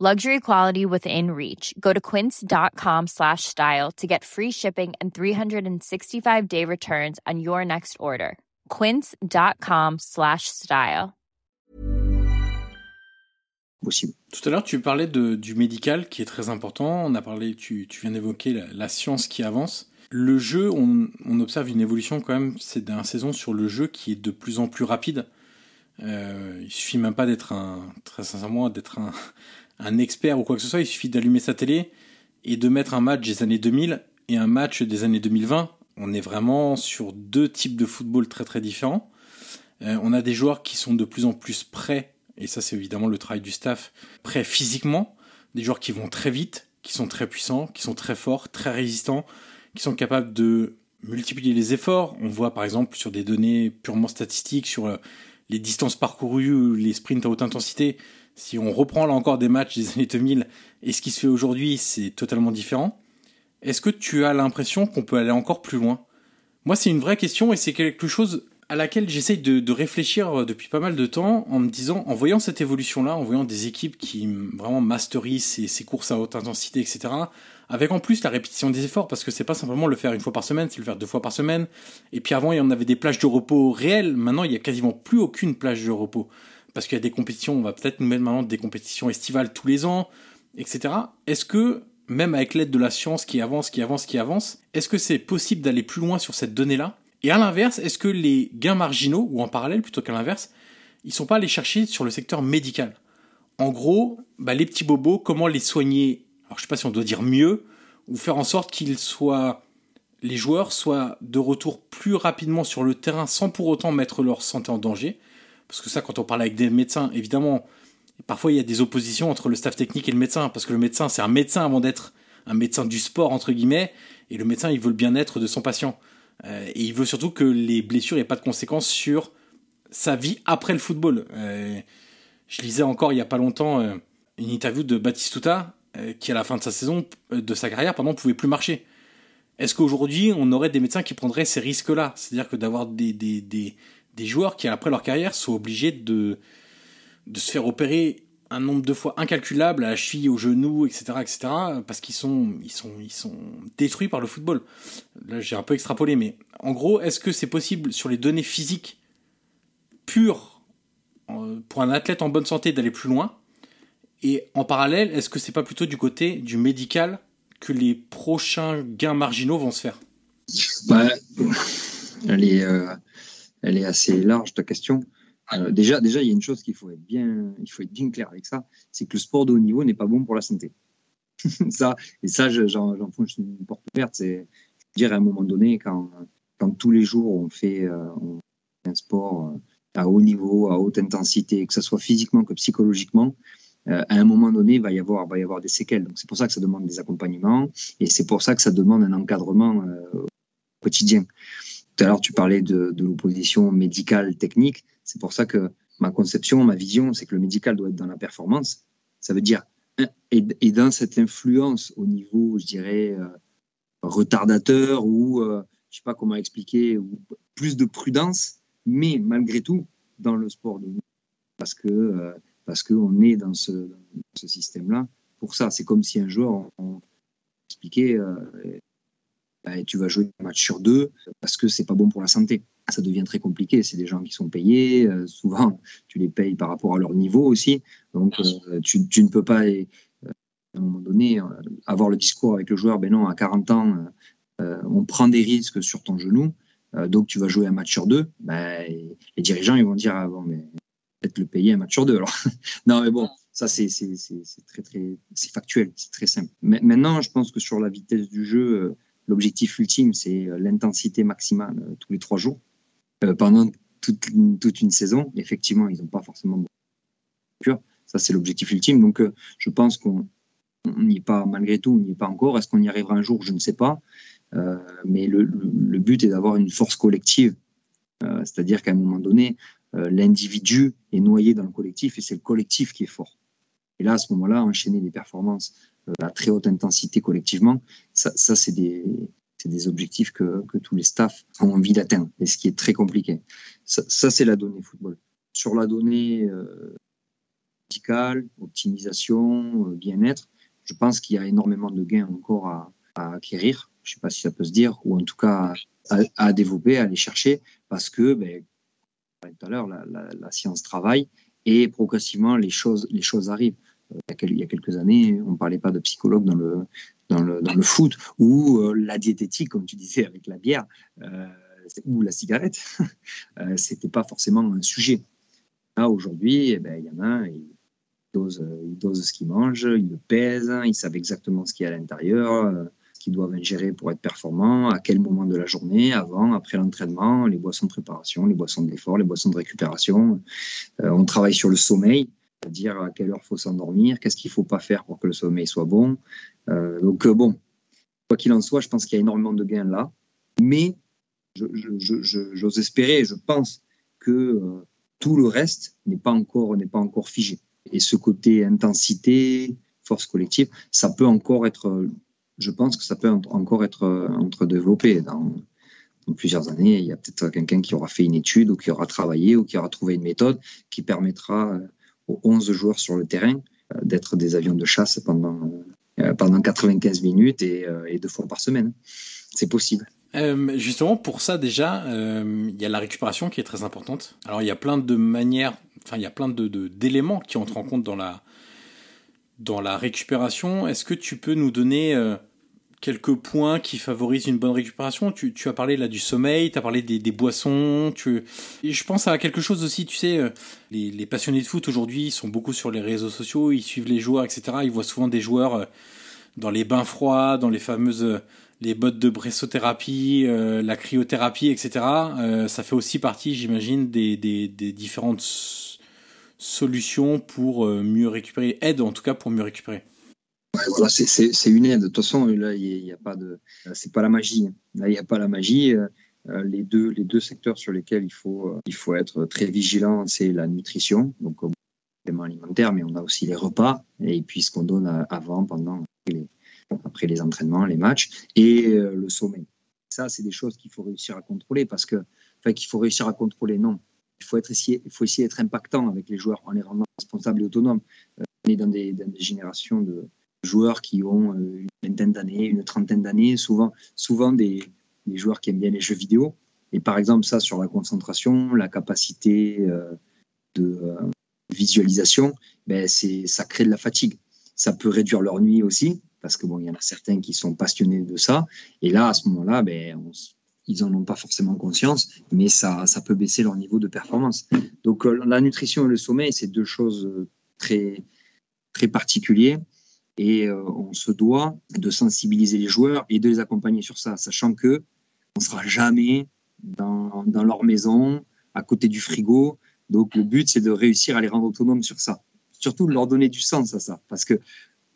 Luxury quality within reach. Go to quince.com slash style to get free shipping and 365 day returns on your next order. Quince.com slash style. Tout à l'heure, tu parlais de, du médical qui est très important. On a parlé, tu, tu viens d'évoquer la, la, science qui avance. Le jeu, on, on, observe une évolution quand même ces dernières saisons sur le jeu qui est de plus en plus rapide. Euh, il suffit même pas d'être un, très sincèrement, d'être un, un expert ou quoi que ce soit, il suffit d'allumer sa télé et de mettre un match des années 2000 et un match des années 2020. On est vraiment sur deux types de football très très différents. Euh, on a des joueurs qui sont de plus en plus prêts, et ça c'est évidemment le travail du staff, prêts physiquement, des joueurs qui vont très vite, qui sont très puissants, qui sont très forts, très résistants, qui sont capables de multiplier les efforts. On voit par exemple sur des données purement statistiques, sur euh, les distances parcourues, les sprints à haute intensité, si on reprend là encore des matchs des années 2000 et ce qui se fait aujourd'hui, c'est totalement différent. Est-ce que tu as l'impression qu'on peut aller encore plus loin? Moi, c'est une vraie question et c'est quelque chose à laquelle j'essaye de, réfléchir depuis pas mal de temps en me disant, en voyant cette évolution-là, en voyant des équipes qui vraiment masterisent ces, ces courses à haute intensité, etc., avec en plus la répétition des efforts, parce que c'est pas simplement le faire une fois par semaine, c'est le faire deux fois par semaine. Et puis avant, il y en avait des plages de repos réelles, maintenant il y a quasiment plus aucune plage de repos parce qu'il y a des compétitions, on va peut-être nous mettre maintenant des compétitions estivales tous les ans, etc. Est-ce que, même avec l'aide de la science qui avance, qui avance, qui avance, est-ce que c'est possible d'aller plus loin sur cette donnée-là? Et à l'inverse, est-ce que les gains marginaux, ou en parallèle plutôt qu'à l'inverse, ils sont pas allés chercher sur le secteur médical? En gros, bah, les petits bobos, comment les soigner? Alors je sais pas si on doit dire mieux, ou faire en sorte qu'ils soient les joueurs soient de retour plus rapidement sur le terrain sans pour autant mettre leur santé en danger parce que ça, quand on parle avec des médecins, évidemment, parfois il y a des oppositions entre le staff technique et le médecin, parce que le médecin, c'est un médecin avant d'être un médecin du sport, entre guillemets, et le médecin, il veut le bien-être de son patient. Euh, et il veut surtout que les blessures n'aient pas de conséquences sur sa vie après le football. Euh, je lisais encore il n'y a pas longtemps euh, une interview de Batistuta, qui à la fin de sa saison, de sa carrière, pardon, pouvait plus marcher. Est-ce qu'aujourd'hui, on aurait des médecins qui prendraient ces risques-là? C'est-à-dire que d'avoir des, des, des joueurs qui, après leur carrière, sont obligés de, de se faire opérer un nombre de fois incalculable à la cheville, au genou, etc., etc., parce qu'ils sont, ils sont, ils sont détruits par le football. Là, j'ai un peu extrapolé, mais en gros, est-ce que c'est possible sur les données physiques pures pour un athlète en bonne santé d'aller plus loin? Et en parallèle, est-ce que c'est pas plutôt du côté du médical que les prochains gains marginaux vont se faire? Bah, euh, elle est assez large ta question. Euh, déjà, déjà, il y a une chose qu'il faut être bien, il faut être bien clair avec ça, c'est que le sport de haut niveau n'est pas bon pour la santé. ça, et ça, j'enfonce une porte ouverte. C'est, dire à un moment donné, quand, quand tous les jours on fait, euh, un sport euh, à haut niveau, à haute intensité, que ce soit physiquement que psychologiquement, à un moment donné, il va y avoir, va y avoir des séquelles. Donc c'est pour ça que ça demande des accompagnements et c'est pour ça que ça demande un encadrement quotidien. Tout à l'heure, tu parlais de, l'opposition médicale technique. C'est pour ça que ma conception, ma vision, c'est que le médical doit être dans la performance. Ça veut dire et, dans cette influence au niveau, je dirais, euh, retardateur ou euh, je sais pas comment expliquer, plus de prudence, mais malgré tout dans le sport de parce que euh, parce qu'on est dans ce, système-là. Pour ça, c'est comme si un joueur on, expliquait bah, tu vas jouer un match sur deux parce que c'est pas bon pour la santé. Ça devient très compliqué. C'est des gens qui sont payés. Euh, souvent, tu les payes par rapport à leur niveau aussi. Donc, euh, tu, tu, ne peux pas, euh, à un moment donné, avoir le discours avec le joueur. Ben non, à 40 ans, on prend des risques sur ton genou. donc, tu vas jouer un match sur deux. Ben, les dirigeants, ils vont dire, ah, bon, mais peut-être le payer un match sur deux. Alors. non, mais bon, ça, c'est très, très, c'est factuel, c'est très simple. Mais maintenant, je pense que sur la vitesse du jeu, l'objectif ultime, c'est l'intensité maximale tous les trois jours pendant toute, une saison. Effectivement, ils n'ont pas forcément beaucoup Ça, c'est l'objectif ultime. Donc, je pense qu'on n'y est pas, malgré tout, on n'y est pas encore. Est-ce qu'on y arrivera un jour? Je ne sais pas. mais le, but est d'avoir une force collective. C'est-à-dire qu'à un moment donné, l'individu est noyé dans le collectif et c'est le collectif qui est fort. Et là, à ce moment-là, enchaîner des performances euh, à très haute intensité collectivement, ça, c'est des, objectifs que, tous les staffs ont envie d'atteindre, et ce qui est très compliqué. Ça, c'est la donnée football. Sur la donnée euh, médicale, optimisation, euh, bien-être, je pense qu'il y a énormément de gains encore à, acquérir. Je ne sais pas si ça peut se dire, ou en tout cas à, développer, à aller chercher, parce que, ben, tout à l'heure, la, science travaille et progressivement les choses arrivent. Il y a quelques années, on ne parlait pas de psychologue dans le, dans le, foot, ou euh, la diététique, comme tu disais, avec la bière, euh, ou la cigarette, euh, c'était pas forcément un sujet. Là, aujourd'hui, eh ben, il y en a, ils dosent, ils dosent ce qu'ils mangent, ils le pèsent, ils savent exactement ce qu'il y a à l'intérieur qu'ils doivent ingérer pour être performants, à quel moment de la journée, avant, après l'entraînement, les boissons de préparation, les boissons d'effort, les boissons de récupération. On travaille sur le sommeil, c'est-à-dire à quelle heure faut s'endormir, qu'est-ce qu'il faut pas faire pour que le sommeil soit bon. Euh, donc euh, bon, quoi qu'il en soit, je pense qu'il y a énormément de gains là, mais j'ose espérer, je pense que tout le reste n'est pas encore n'est pas encore figé. Et ce côté intensité, force collective, ça peut encore être je pense que ça peut encore être euh, entre développé dans, plusieurs années. Il y a peut-être quelqu'un qui aura fait une étude ou qui aura travaillé ou qui aura trouvé une méthode qui permettra euh, aux 11 joueurs sur le terrain euh, d'être des avions de chasse pendant, pendant 95 minutes et, et deux fois par semaine. C'est possible. Euh, justement, pour ça déjà, euh, il y a la récupération qui est très importante. Alors il y a plein de manières, enfin il y a plein de d'éléments qui entrent en compte dans la dans la récupération, est-ce que tu peux nous donner euh, quelques points qui favorisent une bonne récupération tu, as parlé là du sommeil, tu as parlé des, boissons. Tu... Et je pense à quelque chose aussi, tu sais, euh, les, passionnés de foot aujourd'hui sont beaucoup sur les réseaux sociaux, ils suivent les joueurs, etc. Ils voient souvent des joueurs euh, dans les bains froids, dans les fameuses les bottes de bréssothérapie, la cryothérapie, etc. ça fait aussi partie, j'imagine, des, des, différentes solution pour euh, mieux récupérer, aide en tout cas pour mieux récupérer. Voilà, c'est une aide. De toute façon, là, il n'y a, pas de, c'est pas la magie. Là, il n'y a pas la magie. Euh, les deux, les deux secteurs sur lesquels il faut, euh, il faut être très vigilant, c'est la nutrition, donc éléments alimentaire, mais on a aussi les repas et puis ce qu'on donne avant, pendant, après les entraînements, les matchs et le sommeil. Ça, c'est des choses qu'il faut réussir à contrôler parce que, enfin, qu'il faut réussir à contrôler, non il faut, être essayer, il faut essayer d'être impactant avec les joueurs en les rendant responsables et autonomes. Euh, on est dans des générations de joueurs qui ont euh, une vingtaine d'années, une trentaine d'années, souvent, souvent des, joueurs qui aiment bien les jeux vidéo. Et par exemple, ça sur la concentration, la capacité euh, de visualisation, ben ça crée de la fatigue. Ça peut réduire leur nuit aussi, parce que bon, y en a certains qui sont passionnés de ça. Et là, à ce moment-là, ben, ils en ont pas forcément conscience, mais ça, ça peut baisser leur niveau de performance. Donc euh, la nutrition et le sommeil, c'est deux choses euh, très, très particulières et euh, on se doit de sensibiliser les joueurs et de les accompagner sur ça, sachant que on sera jamais dans, leur maison, à côté du frigo. Donc le but, c'est de réussir à les rendre autonomes sur ça. Surtout de leur donner du sens à ça, parce que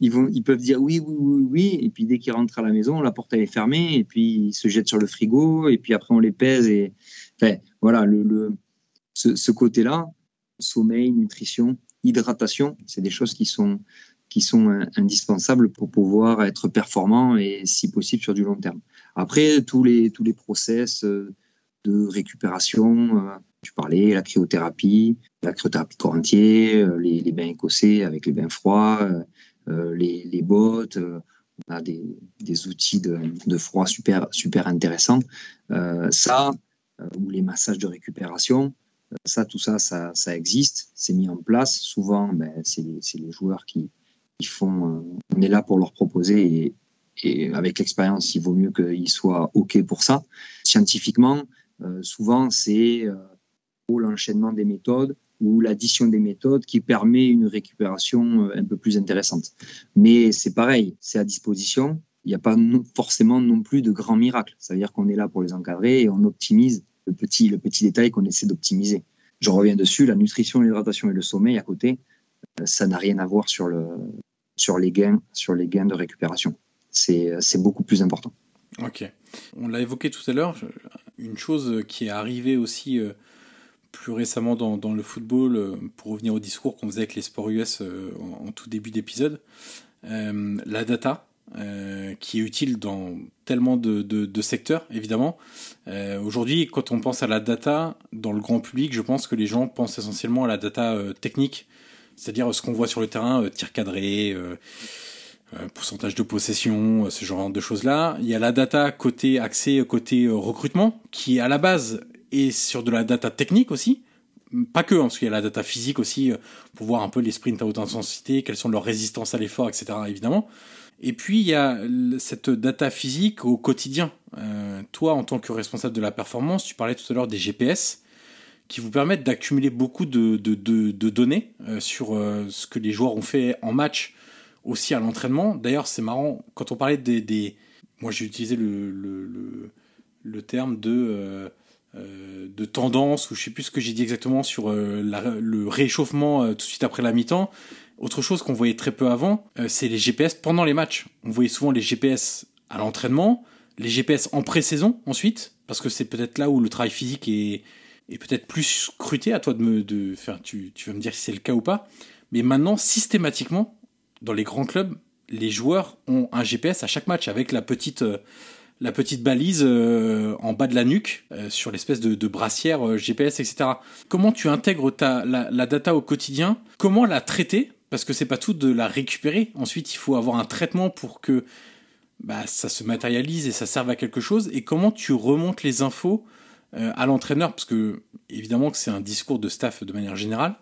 ils, vont, ils peuvent dire oui, oui, oui, oui, et puis dès qu'ils rentrent à la maison, la porte elle est fermée, et puis ils se jettent sur le frigo, et puis après on les pèse. Et voilà, le, le ce côté-là, sommeil, nutrition, hydratation, c'est des choses qui sont sont indispensables pour pouvoir être performant et si possible sur du long terme. Après tous les tous les process euh, de récupération, euh, tu parlais la cryothérapie, la cryothérapie corps entier, euh, les, bains écossais avec les bains froids, euh, les, bottes. Euh, on a des, des outils de, de, froid super, super intéressants. Euh, ça, ou les massages de récupération, ça, tout ça, ça, ça existe, c'est mis en place. Souvent, ben, c'est les, joueurs qui, font. on est là pour leur proposer et, et avec l'expérience, il vaut mieux qu'ils soient OK pour ça. Scientifiquement, euh, souvent, c'est euh, l'enchaînement des méthodes ou l'addition des méthodes qui permet une récupération euh, un peu plus intéressante. Mais c'est pareil, c'est à disposition. il n'y a pas forcément non plus de grands miracles. Ça veut dire qu'on est là pour les encadrer et on optimise le petit, le petit détail qu'on essaie d'optimiser. Je reviens dessus, la nutrition, l'hydratation et le sommeil à côté, euh, ça n'a rien à voir sur, le, sur, les gains, sur les gains de récupération. C'est beaucoup plus important. Ok. On l'a évoqué tout à l'heure, une chose qui est arrivée aussi euh, plus récemment dans, dans le football, euh, pour revenir au discours qu'on faisait avec les sports US en, tout début d'épisode, la data. qui est utile dans tellement de, de, secteurs, évidemment. Aujourd'hui, quand on pense à la data, dans le grand public, je pense que les gens pensent essentiellement à la data technique, c'est-à-dire ce qu'on voit sur le terrain, euh, tir cadré, euh, euh, pourcentage de possession, ce genre de choses-là. Il y a la data côté accès, côté recrutement, qui à la base est sur de la data technique aussi. Pas que, hein, parce qu'il y a la data physique aussi, pour voir un peu les sprints à haute intensité, quelles sont leurs résistances à l'effort, etc. évidemment. Et puis il y a cette data physique au quotidien. toi, en tant que responsable de la performance, tu parlais tout à l'heure des GPS qui vous permettent d'accumuler beaucoup de, de, données euh, sur euh, ce que les joueurs ont fait en match, aussi à l'entraînement. D'ailleurs, c'est marrant, quand on parlait des... Moi, j'ai utilisé le, le, terme de, euh, de tendance, ou je sais plus ce que j'ai dit exactement sur le réchauffement tout de suite après la mi-temps. Autre chose qu'on voyait très peu avant, c'est les GPS pendant les matchs. On voyait souvent les GPS à l'entraînement, les GPS en pré-saison ensuite, parce que c'est peut-être là où le travail physique est, et peut-être plus scruté, à toi de me de faire, tu, tu vas me dire si c'est le cas ou pas, mais maintenant, systématiquement, dans les grands clubs, les joueurs ont un GPS à chaque match avec la petite, euh, la petite balise euh, en bas de la nuque euh, sur l'espèce de, de brassière GPS, etc. Comment tu intègres ta, la, la data au quotidien? Comment la traiter? Parce que c'est pas tout de la récupérer. Ensuite, il faut avoir un traitement pour que bah, ça se matérialise et ça serve à quelque chose. Et comment tu remontes les infos à l'entraîneur, parce que évidemment que c'est un discours de staff de manière générale.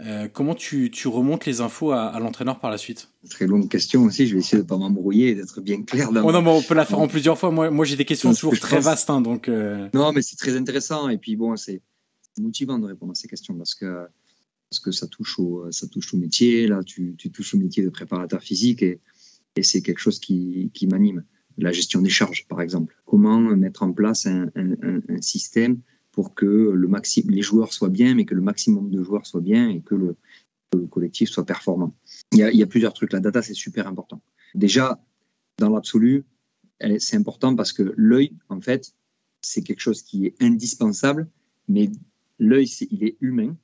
Euh, comment tu, tu, remontes les infos à, à l'entraîneur par la suite? Très longue question aussi, je vais essayer de pas m'embrouiller et d'être bien clair. Dans oh non, mais on peut la faire en plusieurs fois. Moi, moi j'ai des questions toujours très vastes, hein, donc. Euh... Non, mais c'est très intéressant et puis bon, c'est motivant de répondre à ces questions parce que parce que ça touche au ça touche au métier. Là, tu, tu touches au métier de préparateur physique et, et c'est quelque chose qui, qui m'anime la gestion des charges, par exemple. Comment mettre en place un, système pour que le les joueurs soient bien, mais que le maximum de joueurs soient bien et que le, collectif soit performant. Il y, a, il y, a, plusieurs trucs. La data, c'est super important. Déjà, dans l'absolu, c'est important parce que l'œil, en fait, c'est quelque chose qui est indispensable, mais l'œil, il est humain.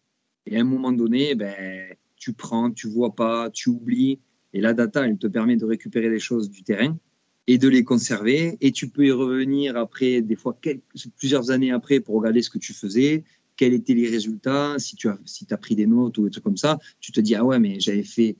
Et à un moment donné, ben, tu prends, tu vois pas, tu oublies. Et la data, elle te permet de récupérer des choses du terrain et de les conserver. Et tu peux y revenir après, des fois plusieurs années après, pour regarder ce que tu faisais, quels étaient les résultats, si tu as, pris des notes ou des trucs comme ça. Tu te dis, ah ouais, mais j'avais fait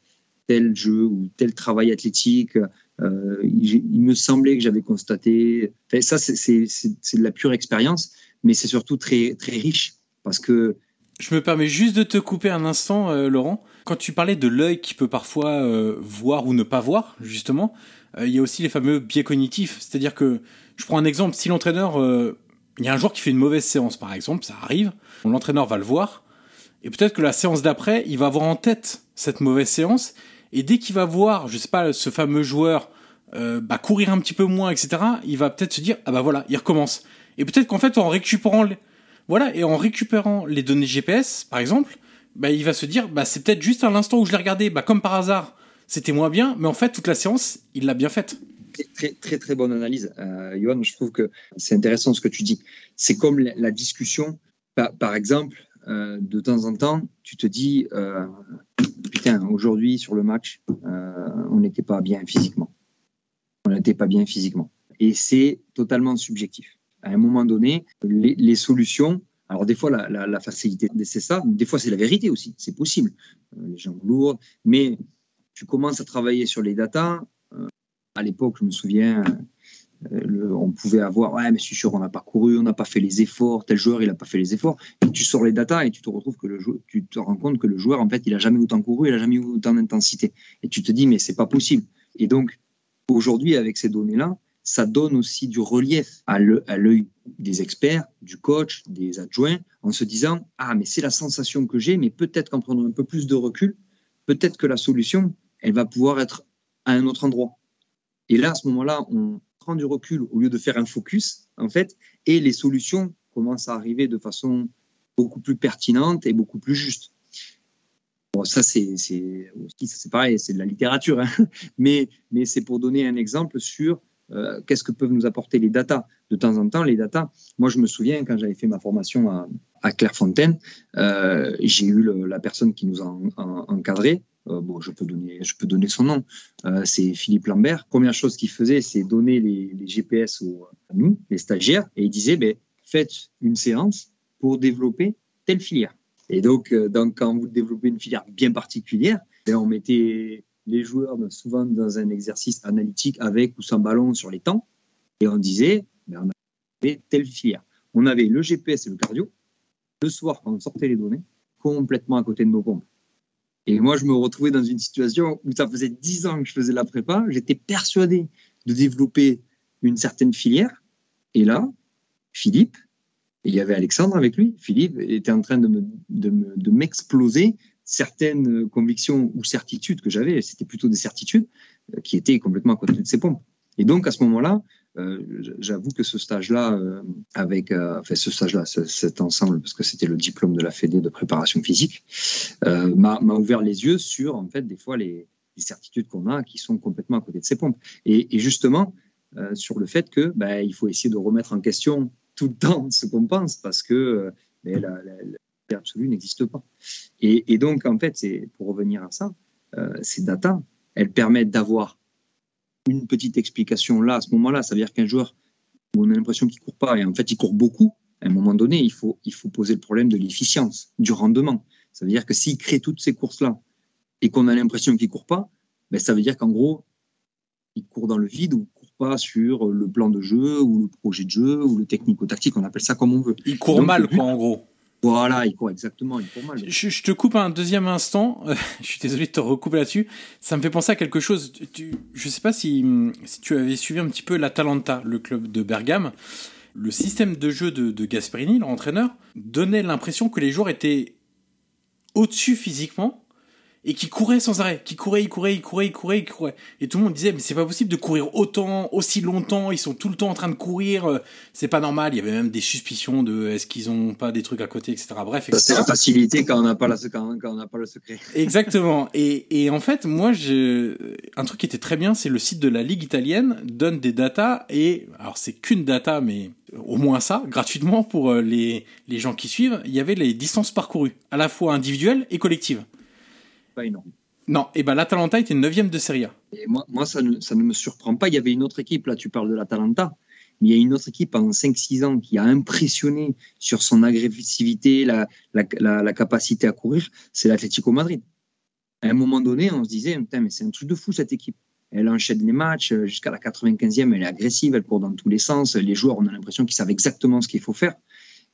tel jeu ou tel travail athlétique. Euh, il, me semblait que j'avais constaté. Ça, c'est de la pure expérience, mais c'est surtout très, très riche parce que. Je me permets juste de te couper un instant, euh, Laurent. Quand tu parlais de l'œil qui peut parfois euh, voir ou ne pas voir, justement, il y a aussi les fameux biais cognitifs. C'est-à-dire que, je prends un exemple, si l'entraîneur, euh, il y a un joueur qui fait une mauvaise séance, par exemple, ça arrive, l'entraîneur va le voir, et peut-être que la séance d'après, il va avoir en tête cette mauvaise séance, et dès qu'il va voir, je sais pas, ce fameux joueur euh, bah, courir un petit peu moins, etc., il va peut-être se dire, ah bah voilà, il recommence. Et peut-être qu'en fait, en récupérant les... voilà, et en récupérant les données GPS, par exemple, bah, il va se dire, bah, c'est peut-être juste à l'instant où je l'ai regardé, bah, comme par hasard, c'était moins bien, mais en fait, toute la séance, il l'a bien faite. Très, très, très bonne analyse. Euh, Johan, je trouve que c'est intéressant ce que tu dis. C'est comme la, discussion, par, exemple, euh, de temps en temps, tu te dis, euh, putain, aujourd'hui, sur le match, on n'était pas bien physiquement. On n'était pas bien physiquement. Et c'est totalement subjectif. À un moment donné, les, solutions, alors des fois, la, la facilité, c'est ça, des fois, c'est la vérité aussi, c'est possible. les jambes lourdes, mais tu commences à travailler sur les datas. Euh, à l'époque, je me souviens, euh, on pouvait avoir, ouais, mais je suis sûr, on n'a pas couru, on n'a pas fait les efforts, tel joueur, il n'a pas fait les efforts. Et tu sors les datas et tu te retrouves que le tu te rends compte que le joueur, en fait, il a jamais autant couru, il a jamais eu autant d'intensité. Et tu te dis, mais c'est pas possible. Et donc, aujourd'hui, avec ces données-là, ça donne aussi du relief à l'œil des experts, du coach, des adjoints, en se disant, ah, mais c'est la sensation que j'ai, mais peut-être qu'en prenant un peu plus de recul, peut-être que la solution, elle va pouvoir être à un autre endroit. Et là, à ce moment-là, on prend du recul au lieu de faire un focus, en fait, et les solutions commencent à arriver de façon beaucoup plus pertinente et beaucoup plus juste. Bon, ça, c'est c'est pareil, c'est de la littérature, hein. mais, c'est pour donner un exemple sur euh, qu'est-ce que peuvent nous apporter les datas. De temps en temps, les datas, moi je me souviens quand j'avais fait ma formation à, Clairefontaine, euh, j'ai eu la personne qui nous a encadré. Euh, bon, je peux donner, je peux donner son nom. Euh, c'est Philippe Lambert. Première chose qu'il faisait, c'est donner les, GPS à nous, les stagiaires, et il disait, ben, faites une séance pour développer telle filière. Et donc, euh, donc quand vous développez une filière bien particulière, ben, on mettait les joueurs souvent dans un exercice analytique avec ou sans ballon sur les temps, et on disait, ben, on avait telle filière. On avait le GPS et le cardio. Le soir, quand on sortait les données, complètement à côté de nos pompes. Et moi, je me retrouvais dans une situation où ça faisait dix ans que je faisais la prépa. J'étais persuadé de développer une certaine filière. Et là, Philippe, il y avait Alexandre avec lui, Philippe était en train de, me, de, m'exploser certaines convictions ou certitudes que j'avais. C'était plutôt des certitudes euh, qui étaient complètement à côté de ses pompes. Et donc, à ce moment-là, j'avoue que ce stage-là, euh, avec, euh, enfin ce stage-là, cet ensemble, parce que c'était le diplôme de la Fédé de préparation physique, euh, m'a ouvert les yeux sur, en fait, des fois les, certitudes qu'on a qui sont complètement à côté de ses pompes. Et, justement, euh, sur le fait que ben, il faut essayer de remettre en question tout le temps ce qu'on pense, parce que ben, la, la, absolue n'existe pas. Et, donc, en fait, pour revenir à ça, ces data, elles permettent d'avoir une petite explication là, à ce moment-là. Ça veut dire qu'un joueur où on a l'impression qu'il court pas et en fait il court beaucoup, à un moment donné, il faut, il faut poser le problème de l'efficience, du rendement. Ça veut dire que s'il crée toutes ces courses-là et qu'on a l'impression qu'il court pas, ben ça veut dire qu'en gros, il court dans le vide ou il court pas sur le plan de jeu ou le projet de jeu ou le technico-tactique, on appelle ça comme on veut. Il court Donc, mal, quoi, en gros. Voilà, il court exactement, il court mal. Je, te coupe un deuxième instant. je suis désolé de te recouper là-dessus. Ça me fait penser à quelque chose. Tu, je sais pas si, si tu avais suivi un petit peu l'Atalanta, le club de Bergame. Le système de jeu de, Gasperini, leur entraîneur, donnait l'impression que les joueurs étaient au-dessus physiquement et qui courait sans arrêt, qui courait, il courait, il courait, il courait, il courait. Et tout le monde disait mais c'est pas possible de courir autant, aussi longtemps, ils sont tout le temps en train de courir, euh, c'est pas normal. Il y avait même des suspicions de est-ce qu'ils ont pas des trucs à côté, etc. Bref, c'est la facilité quand on n'a pas la quand, quand on n'a pas le secret. Exactement. Et, et en fait, moi, je, un truc qui était très bien, c'est le site de la ligue italienne donne des datas et alors c'est qu'une data, mais au moins ça, gratuitement pour euh, les les gens qui suivent. Il y avait les distances parcourues, à la fois individuelles et collectives pas énorme. Non, et ben l'Atalanta était 9 de Serie A. Et moi, moi ça, ne, ça ne me surprend pas. Il y avait une autre équipe, là tu parles de l'Atalanta, mais il y a une autre équipe en 5-6 ans qui a impressionné sur son agressivité, la, la, la, la capacité à courir, c'est l'Atlético Madrid. À un moment donné, on se disait, mais c'est un truc de fou cette équipe. Elle enchaîne les matchs jusqu'à la 95e, elle est agressive, elle court dans tous les sens. Les joueurs, on a l'impression qu'ils savent exactement ce qu'il faut faire.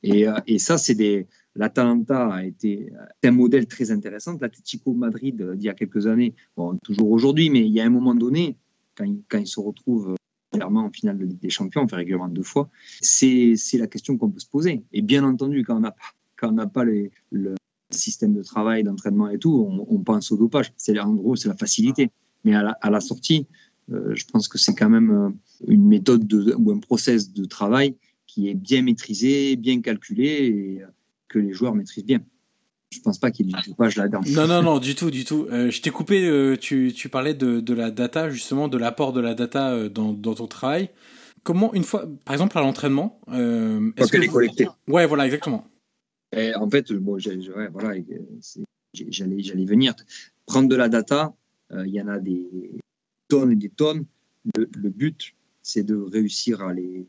Et, euh, et ça, c'est des, l'Atalanta a été un modèle très intéressant. L'Atlético Madrid, euh, d'il y a quelques années, bon, toujours aujourd'hui, mais il y a un moment donné, quand il, quand il se retrouve euh, clairement en finale de Ligue des Champions, on fait régulièrement deux fois, c'est la question qu'on peut se poser. Et bien entendu, quand on n'a pas, le système de travail, d'entraînement et tout, on, pense au dopage. C'est en gros, c'est la facilité. Mais à la, sortie, euh, je pense que c'est quand même une méthode de, ou un process de travail qui est bien maîtrisé, bien calculé et que les joueurs maîtrisent bien. Je pense pas qu'il y ait du dopage là-dedans. Non, non, non, du tout, du tout. Euh, je t'ai coupé, euh, tu, tu parlais de, de la data, justement, de l'apport de la data euh, dans, dans ton travail. Comment, une fois, par exemple, à l'entraînement, euh, est-ce que les collecter Ouais, voilà, exactement. Et en fait, bon, ouais, voilà, j'allais, j'allais venir. Prendre de la data, il y en a des tonnes et des tonnes. Le, le but, c'est de réussir à les,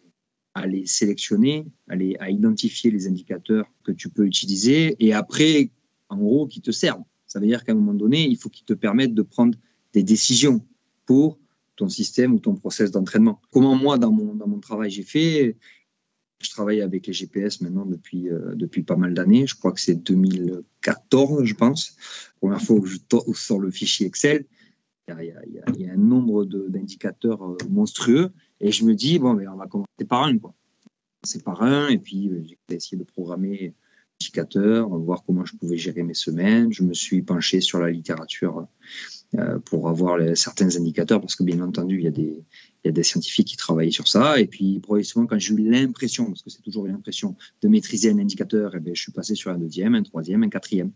à les sélectionner, à, les, à identifier les indicateurs que tu peux utiliser et après, en gros, qui te servent. Ça veut dire qu'à un moment donné, il faut qu'ils te permettent de prendre des décisions pour ton système ou ton process d'entraînement. Comment moi, dans mon, dans mon travail, j'ai fait Je travaille avec les GPS maintenant depuis, euh, depuis pas mal d'années. Je crois que c'est 2014, je pense. Première fois que je sors le fichier Excel, il y a, un nombre d'indicateurs euh, monstrueux et je me dis, bon, mais on va commencer par un, quoi. C'est par un, et puis euh, j'ai essayé de programmer indicateur, voir comment je pouvais gérer mes semaines. Je me suis penché sur la littérature euh, pour avoir certains indicateurs, parce que bien entendu, il y, a des, il y a des scientifiques qui travaillent sur ça. Et puis, progressivement, quand j'ai eu l'impression, parce que c'est toujours l'impression, de maîtriser un indicateur, eh bien, je suis passé sur un deuxième, un troisième, un quatrième.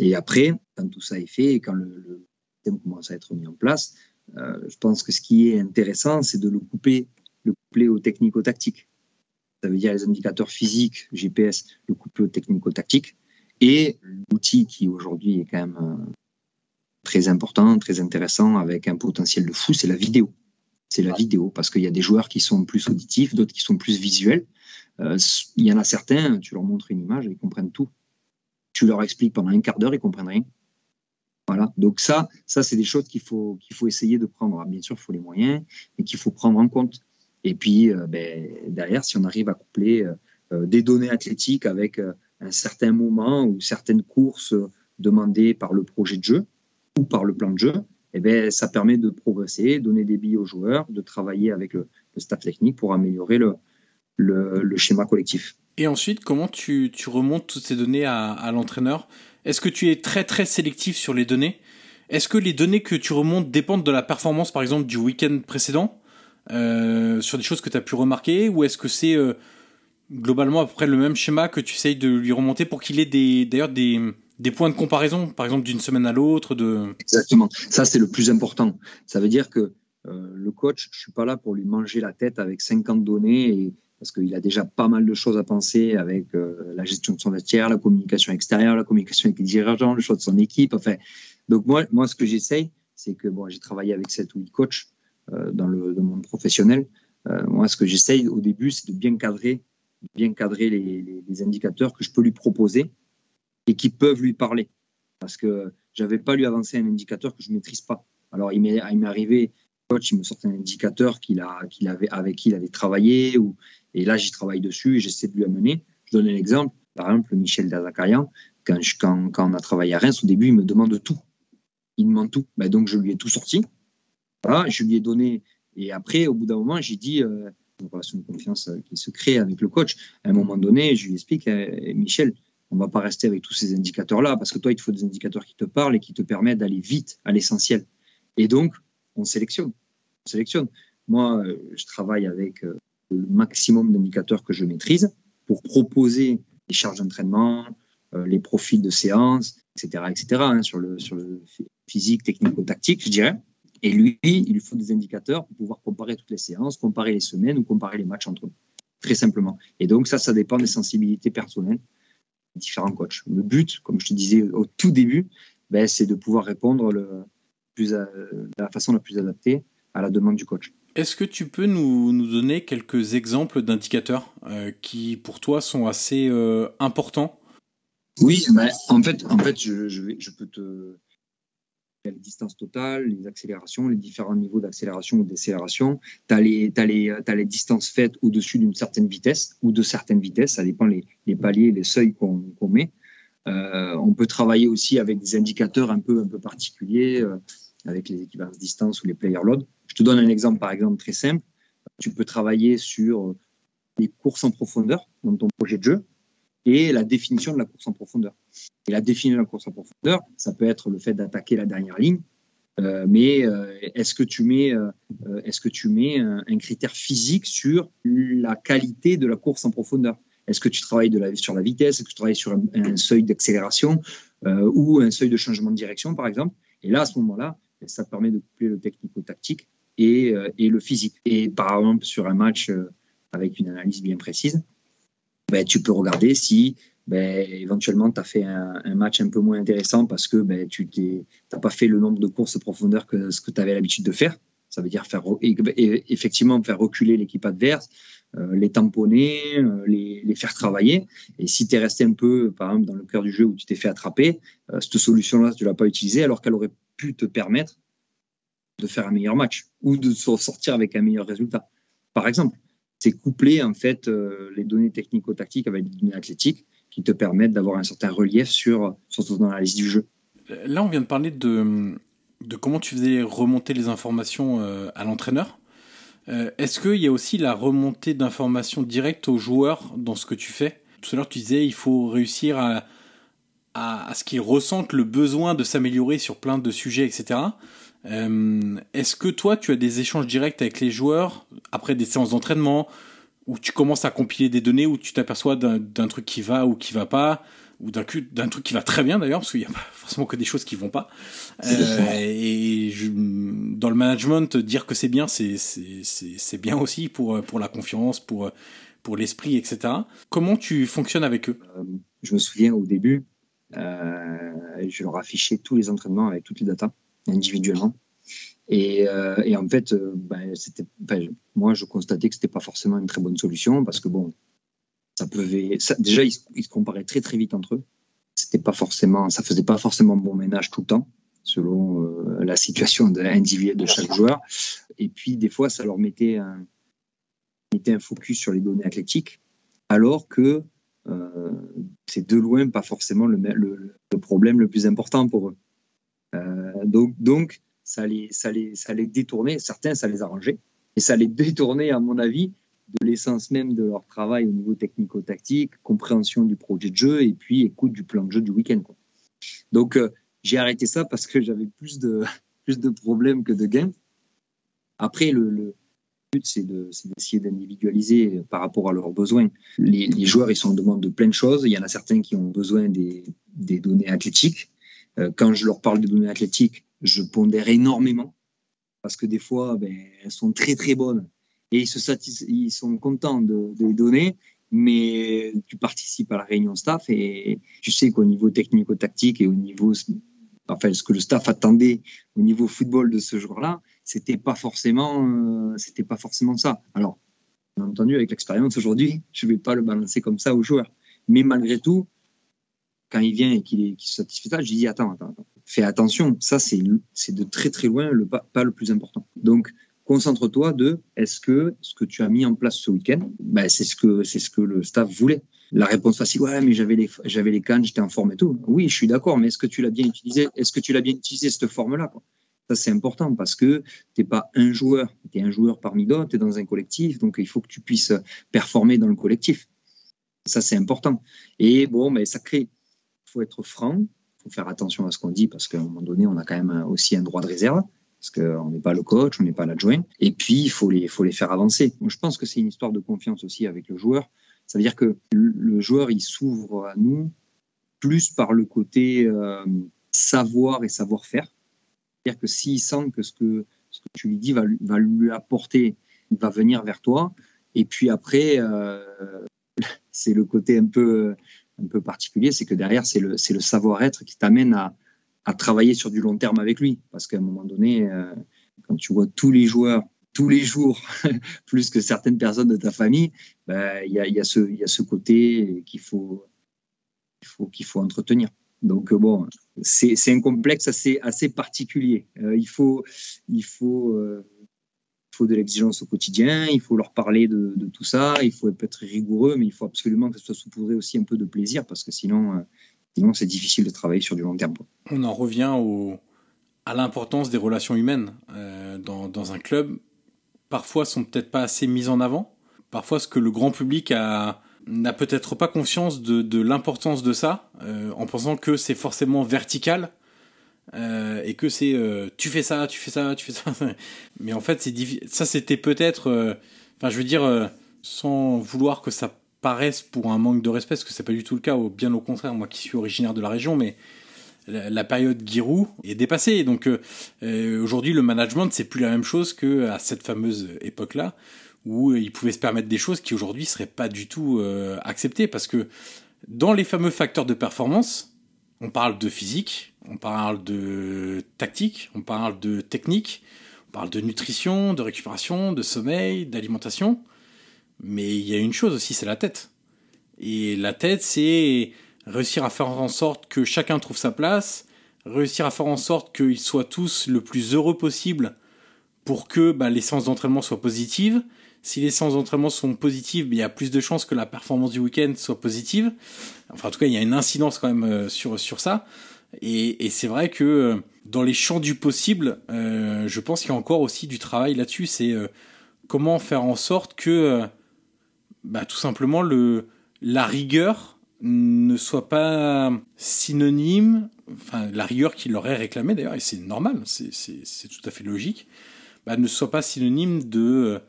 Et après, quand tout ça est fait, et quand le commence à être mis en place, euh, je pense que ce qui est intéressant, c'est de le couper, le coupler aux technico-tactiques. Ça veut dire les indicateurs physiques, GPS, le coupler aux technico-tactiques. Et l'outil qui aujourd'hui est quand même euh, très important, très intéressant, avec un potentiel de fou, c'est la vidéo. C'est la vidéo, parce qu'il y a des joueurs qui sont plus auditifs, d'autres qui sont plus visuels. Euh, il y en a certains, tu leur montres une image, ils comprennent tout. Tu leur expliques pendant un quart d'heure, ils comprennent rien. Voilà. Donc ça, ça c'est des choses qu'il faut qu'il faut essayer de prendre. bien sûr, il faut les moyens, mais qu'il faut prendre en compte. Et puis euh, ben, derrière, si on arrive à coupler euh, des données athlétiques avec un certain moment ou certaines courses demandées par le projet de jeu, ou par le plan de jeu, eh bien, ça permet de progresser, donner des billes aux joueurs, de travailler avec le, staff technique pour améliorer le, le, schéma collectif. Et ensuite, comment tu, tu remontes toutes ces données à l'entraîneur? Est-ce que tu es très très sélectif sur les données? Est-ce que les données que tu remontes dépendent de la performance, par exemple, du week-end précédent, euh, sur des choses que tu as pu remarquer? Ou est-ce que c'est euh, globalement à peu près le même schéma que tu essayes de lui remonter pour qu'il ait d'ailleurs des, des points de comparaison, par exemple d'une semaine à l'autre de... Exactement. Ça, c'est le plus important. Ça veut dire que euh, le coach, je suis pas là pour lui manger la tête avec 50 données parce qu'il a déjà pas mal de choses à penser avec euh, la gestion de son vestiaire, la communication extérieure, la communication avec les dirigeants, le choix de son équipe. Enfin, donc moi, moi, ce que j'essaye, c'est que bon, j'ai travaillé avec 7 ou 8 coachs euh, dans le, monde professionnel. moi, ce que j'essaye au début, c'est de bien cadrer, bien cadrer les, indicateurs que je peux lui proposer et qui peuvent lui parler. Parce que j'avais pas lui avancer un indicateur que je maîtrise pas. Alors il m'est arrivé, coach, il me sortait un indicateur qu'il a, qu'il avait, avec qui il avait travaillé, et là j'y travaille dessus et j'essaie de lui amener. Je donne un exemple. Par exemple, Michel Dazakarian, quand, quand, quand, on a travaillé à Reims, au début, il me demande tout. Il demande tout. Ben, donc je lui ai tout sorti. Je lui ai donné. Et après, au bout d'un moment, j'ai dit, euh, une relation de confiance qui se crée avec le coach. À un moment donné, je lui explique, euh, Michel, on va pas rester avec tous ces indicateurs-là parce que toi, il te faut des indicateurs qui te parlent et qui te permettent d'aller vite à l'essentiel. Et donc, on sélectionne. On sélectionne. Moi, euh, je travaille avec euh, le maximum d'indicateurs que je maîtrise pour proposer les charges d'entraînement, euh, les profils de séance, etc., etc., hein, sur, le, sur le physique, technico-tactique, je dirais. Et lui, il faut des indicateurs pour pouvoir comparer toutes les séances, comparer les semaines ou comparer les matchs entre eux, très simplement. Et donc, ça, ça dépend des sensibilités personnelles différents coachs. Le but, comme je te disais au tout début, ben, c'est de pouvoir répondre le plus de la façon la plus adaptée à la demande du coach. Est-ce que tu peux nous, nous donner quelques exemples d'indicateurs euh, qui, pour toi, sont assez euh, importants? Oui, en fait, en fait je, je, je peux te, les distances totales, les accélérations, les différents niveaux d'accélération ou décélération. Tu as, les, les, as les distances faites au-dessus d'une certaine vitesse ou de certaines vitesses, ça dépend les, les paliers, les seuils qu'on met. Euh, on peut travailler aussi avec des indicateurs un peu, un peu particuliers, euh, avec les équivalences distance ou les player load. Je te donne un exemple, par exemple, très simple. Tu peux travailler sur les courses en profondeur dans ton projet de jeu et la définition de la course en profondeur. Et la définition de la course en profondeur, ça peut être le fait d'attaquer la dernière ligne, euh, mais euh, est-ce que tu mets, euh, est-ce que tu mets un, critère physique sur la qualité de la course en profondeur? Est-ce que tu travailles sur la vitesse? Est-ce que tu travailles sur un, seuil d'accélération ou un seuil de changement de direction, par exemple? Et là, à ce moment-là, ça permet de coupler le technico-tactique et, et, le physique. Et par exemple, sur un match avec une analyse bien précise, ben, tu peux regarder si ben, éventuellement tu as fait un, match un peu moins intéressant parce que ben, tu n'as pas fait le nombre de courses de profondeur que ce que tu avais l'habitude de faire. Ça veut dire faire effectivement faire reculer l'équipe adverse, euh, les tamponner, euh, les, faire travailler. Et si tu es resté un peu, par exemple, dans le cœur du jeu où tu t'es fait attraper, euh, cette solution-là, tu l'as pas utilisée alors qu'elle aurait pu te permettre de faire un meilleur match ou de sortir avec un meilleur résultat. Par exemple, c'est coupler en fait les données technico-tactiques avec les données athlétiques qui te permettent d'avoir un certain relief sur, sur ton analyse du jeu. Là, on vient de parler de, de comment tu faisais remonter les informations euh, à l'entraîneur. Euh, est-ce qu'il y a aussi la remontée d'informations directes aux joueurs dans ce que tu fais? Tout à l'heure, tu disais il faut réussir à, à, ce qu'ils ressentent le besoin de s'améliorer sur plein de sujets, etc. Est-ce que toi, tu as des échanges directs avec les joueurs après des séances d'entraînement où tu commences à compiler des données, où tu t'aperçois d'un truc qui va ou qui va pas? Ou d'un d'un truc qui va très bien d'ailleurs parce qu'il y a pas forcément que des choses qui vont pas. Euh, et je, dans le management dire que c'est bien c'est c'est bien aussi pour pour la confiance pour pour l'esprit etc comment tu fonctionnes avec eux? Euh, je me souviens au début euh, je leur affichais tous les entraînements avec toutes les datas individuellement. Et, euh, et en fait ben, moi je constatais que c'était pas forcément une très bonne solution parce que bon ça pouvait, déjà, ils, se comparaient très très vite entre eux. C'était pas forcément, ça faisait pas forcément bon ménage tout le temps, selon euh, la situation individuelle de chaque joueur. Et puis des fois, ça leur mettait un, mettait un focus sur les données athlétiques, alors que euh, c'est de loin pas forcément le, problème le plus important pour eux. Euh, donc, donc ça les, ça les, ça les détournait. Certains, ça les arrangeait, et ça les détournait, à mon avis, de l'essence même de leur travail au niveau technico-tactique, compréhension du projet de jeu et puis écoute du plan de jeu du week-end. Donc euh, j'ai arrêté ça parce que j'avais plus de, plus de problèmes que de gains. Après, le, but, c'est d'essayer d'individualiser par rapport à leurs besoins. Les, les, joueurs, ils sont en demande de plein de choses. Il y en a certains qui ont besoin des, des données athlétiques. Euh, quand je leur parle de données athlétiques, je pondère énormément parce que des fois, ben, elles sont très très bonnes et ils, se ils sont contents de, de les donner, mais tu participes à la réunion staff et tu sais qu'au niveau technico-tactique et au niveau, enfin, ce que le staff attendait au niveau football de ce jour-là, c'était pas forcément, euh, c'était pas forcément ça. Alors, bien entendu, avec l'expérience aujourd'hui, je vais pas le balancer comme ça aux joueurs, mais malgré tout, quand il vient et qu'il qu se satisfait ça, je dis attends, attends, fais attention, ça c'est c'est de très très loin le pas, pas le plus important. Donc concentre-toi de est-ce que ce que tu as mis en place ce week-end, ben, c'est ce que ce que le staff voulait. La réponse facile, ouais, mais j'avais les j'avais les cannes, j'étais en forme et tout. Oui, je suis d'accord, mais est-ce que tu l'as bien utilisé Est-ce que tu l'as bien utilisé cette forme-là Ça c'est important parce que t'es pas un joueur, tu es un joueur parmi d'autres, tu es dans un collectif, donc il faut que tu puisses performer dans le collectif. Ça c'est important. Et bon, mais ça crée. Il faut être franc, faut faire attention à ce qu'on dit parce qu'à un moment donné, on a quand même aussi un droit de réserve parce qu'on n'est pas le coach, on n'est pas l'adjoint. Et puis, il faut les, faire avancer. je pense que c'est une histoire de confiance aussi avec le joueur. Ça veut dire que le joueur, il s'ouvre à nous plus par le côté euh, savoir et savoir-faire. C'est-à-dire que s'il sent que ce, que tu lui dis va, lui apporter, il va venir vers toi. Et puis après, euh, c'est le côté un peu, particulier, c'est que derrière, c'est le savoir-être qui t'amène à, à travailler sur du long terme avec lui. Parce qu'à un moment donné, euh, quand tu vois tous les joueurs tous les jours, plus que certaines personnes de ta famille, ben, il y, a, ce, côté qu'il faut, qu'il faut, entretenir. Donc bon, c'est, un complexe assez, particulier. Euh, il faut, il faut, euh, de l'exigence au quotidien, il faut leur parler de, tout ça, il faut être rigoureux, mais il faut absolument que ce soit sous aussi un peu de plaisir parce que sinon, C'est difficile de travailler sur du long terme. On en revient au, à l'importance des relations humaines euh, dans, un club. Parfois, sont peut-être pas assez mises en avant. Parfois, ce que le grand public a n'a peut-être pas conscience de, l'importance de ça, euh, en pensant que c'est forcément vertical euh, et que c'est tu fais ça, tu fais ça, tu fais ça. Mais en fait, c'est ça, c'était peut-être, enfin, je veux dire, sans vouloir que ça paraissent pour un manque de respect, parce que c'est pas du tout le cas, bien au contraire, moi qui suis originaire de la région, mais la, période Giroud est dépassée. Donc euh, euh, aujourd'hui, le management, c'est plus la même chose que à cette fameuse époque-là, où il pouvait se permettre des choses qui aujourd'hui seraient pas du tout euh, acceptées, parce que dans les fameux facteurs de performance, on parle de physique, on parle de tactique, on parle de technique, on parle de nutrition, de récupération, de sommeil, d'alimentation. Mais il y a une chose aussi, c'est la tête. Et la tête, c'est réussir à faire en sorte que chacun trouve sa place, réussir à faire en sorte qu'ils soient tous le plus heureux possible pour que bah, les séances d'entraînement soient positives. Si les séances d'entraînement sont positives, bah, il y a plus de chances que la performance du week-end soit positive. Enfin, en tout cas, il y a une incidence quand même euh, sur, sur ça. Et, et c'est vrai que euh, dans les champs du possible, euh, je pense qu'il y a encore aussi du travail là-dessus. C'est euh, comment faire en sorte que bah, tout simplement le, la rigueur ne soit pas synonyme, enfin la rigueur qu'il est réclamée d'ailleurs, et c'est normal, c'est tout à fait logique, bah, ne soit pas synonyme de,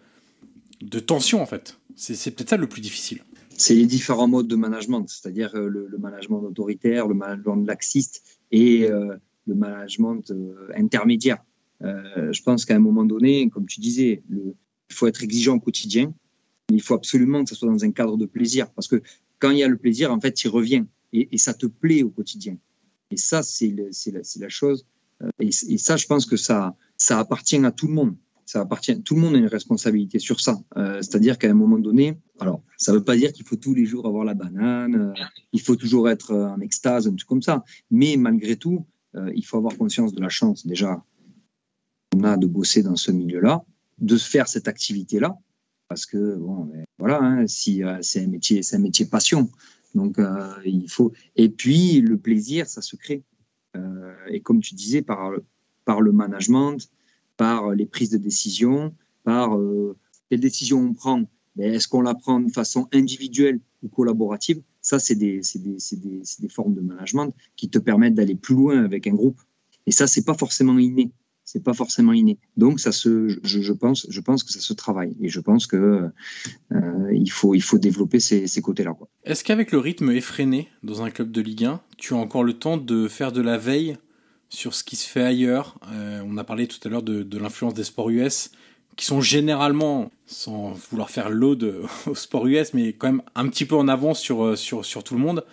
de tension en fait. C'est peut-être ça le plus difficile. C'est les différents modes de management, c'est-à-dire euh, le, management autoritaire, le management laxiste et euh, le management euh, intermédiaire. je pense qu'à un moment donné, comme tu disais, il faut être exigeant au quotidien, il faut absolument que ce soit dans un cadre de plaisir, parce que quand il y a le plaisir, en fait, il revient et, ça te plaît au quotidien. Et ça, c'est la, chose. Et, et, ça, je pense que ça, ça appartient à tout le monde ça appartient. Tout le monde a une responsabilité sur ça. Euh, c'est-à-dire qu'à un moment donné, alors ça ne veut pas dire qu'il faut tous les jours avoir la banane, euh, il faut toujours être euh, en extase, un truc comme ça. Mais malgré tout, il faut avoir conscience de la chance déjà on a de bosser dans ce milieu-là, de faire cette activité-là, parce que bon, voilà, hein, si c'est un métier, passion. Donc il faut. Et puis le plaisir, ça se crée. et comme tu disais, par le management, par les prises de décision, par euh, quelle décision on prend. Est-ce qu'on la prend de façon individuelle ou collaborative? Ça, c'est des, des, formes de management qui te permettent d'aller plus loin avec un groupe. Et ça, c'est pas forcément inné. C'est pas forcément inné. Donc, ça se, je, pense, je pense que ça se travaille. Et je pense que euh, il faut, il faut développer ces, côtés-là. Est-ce qu'avec le rythme effréné dans un club de Ligue 1, tu as encore le temps de faire de la veille sur ce qui se fait ailleurs? Euh, on a parlé tout à l'heure de, l'influence des sports US, qui sont généralement, sans vouloir faire l'ode au sport US, mais quand même un petit peu en avance sur, euh, sur, sur tout le monde.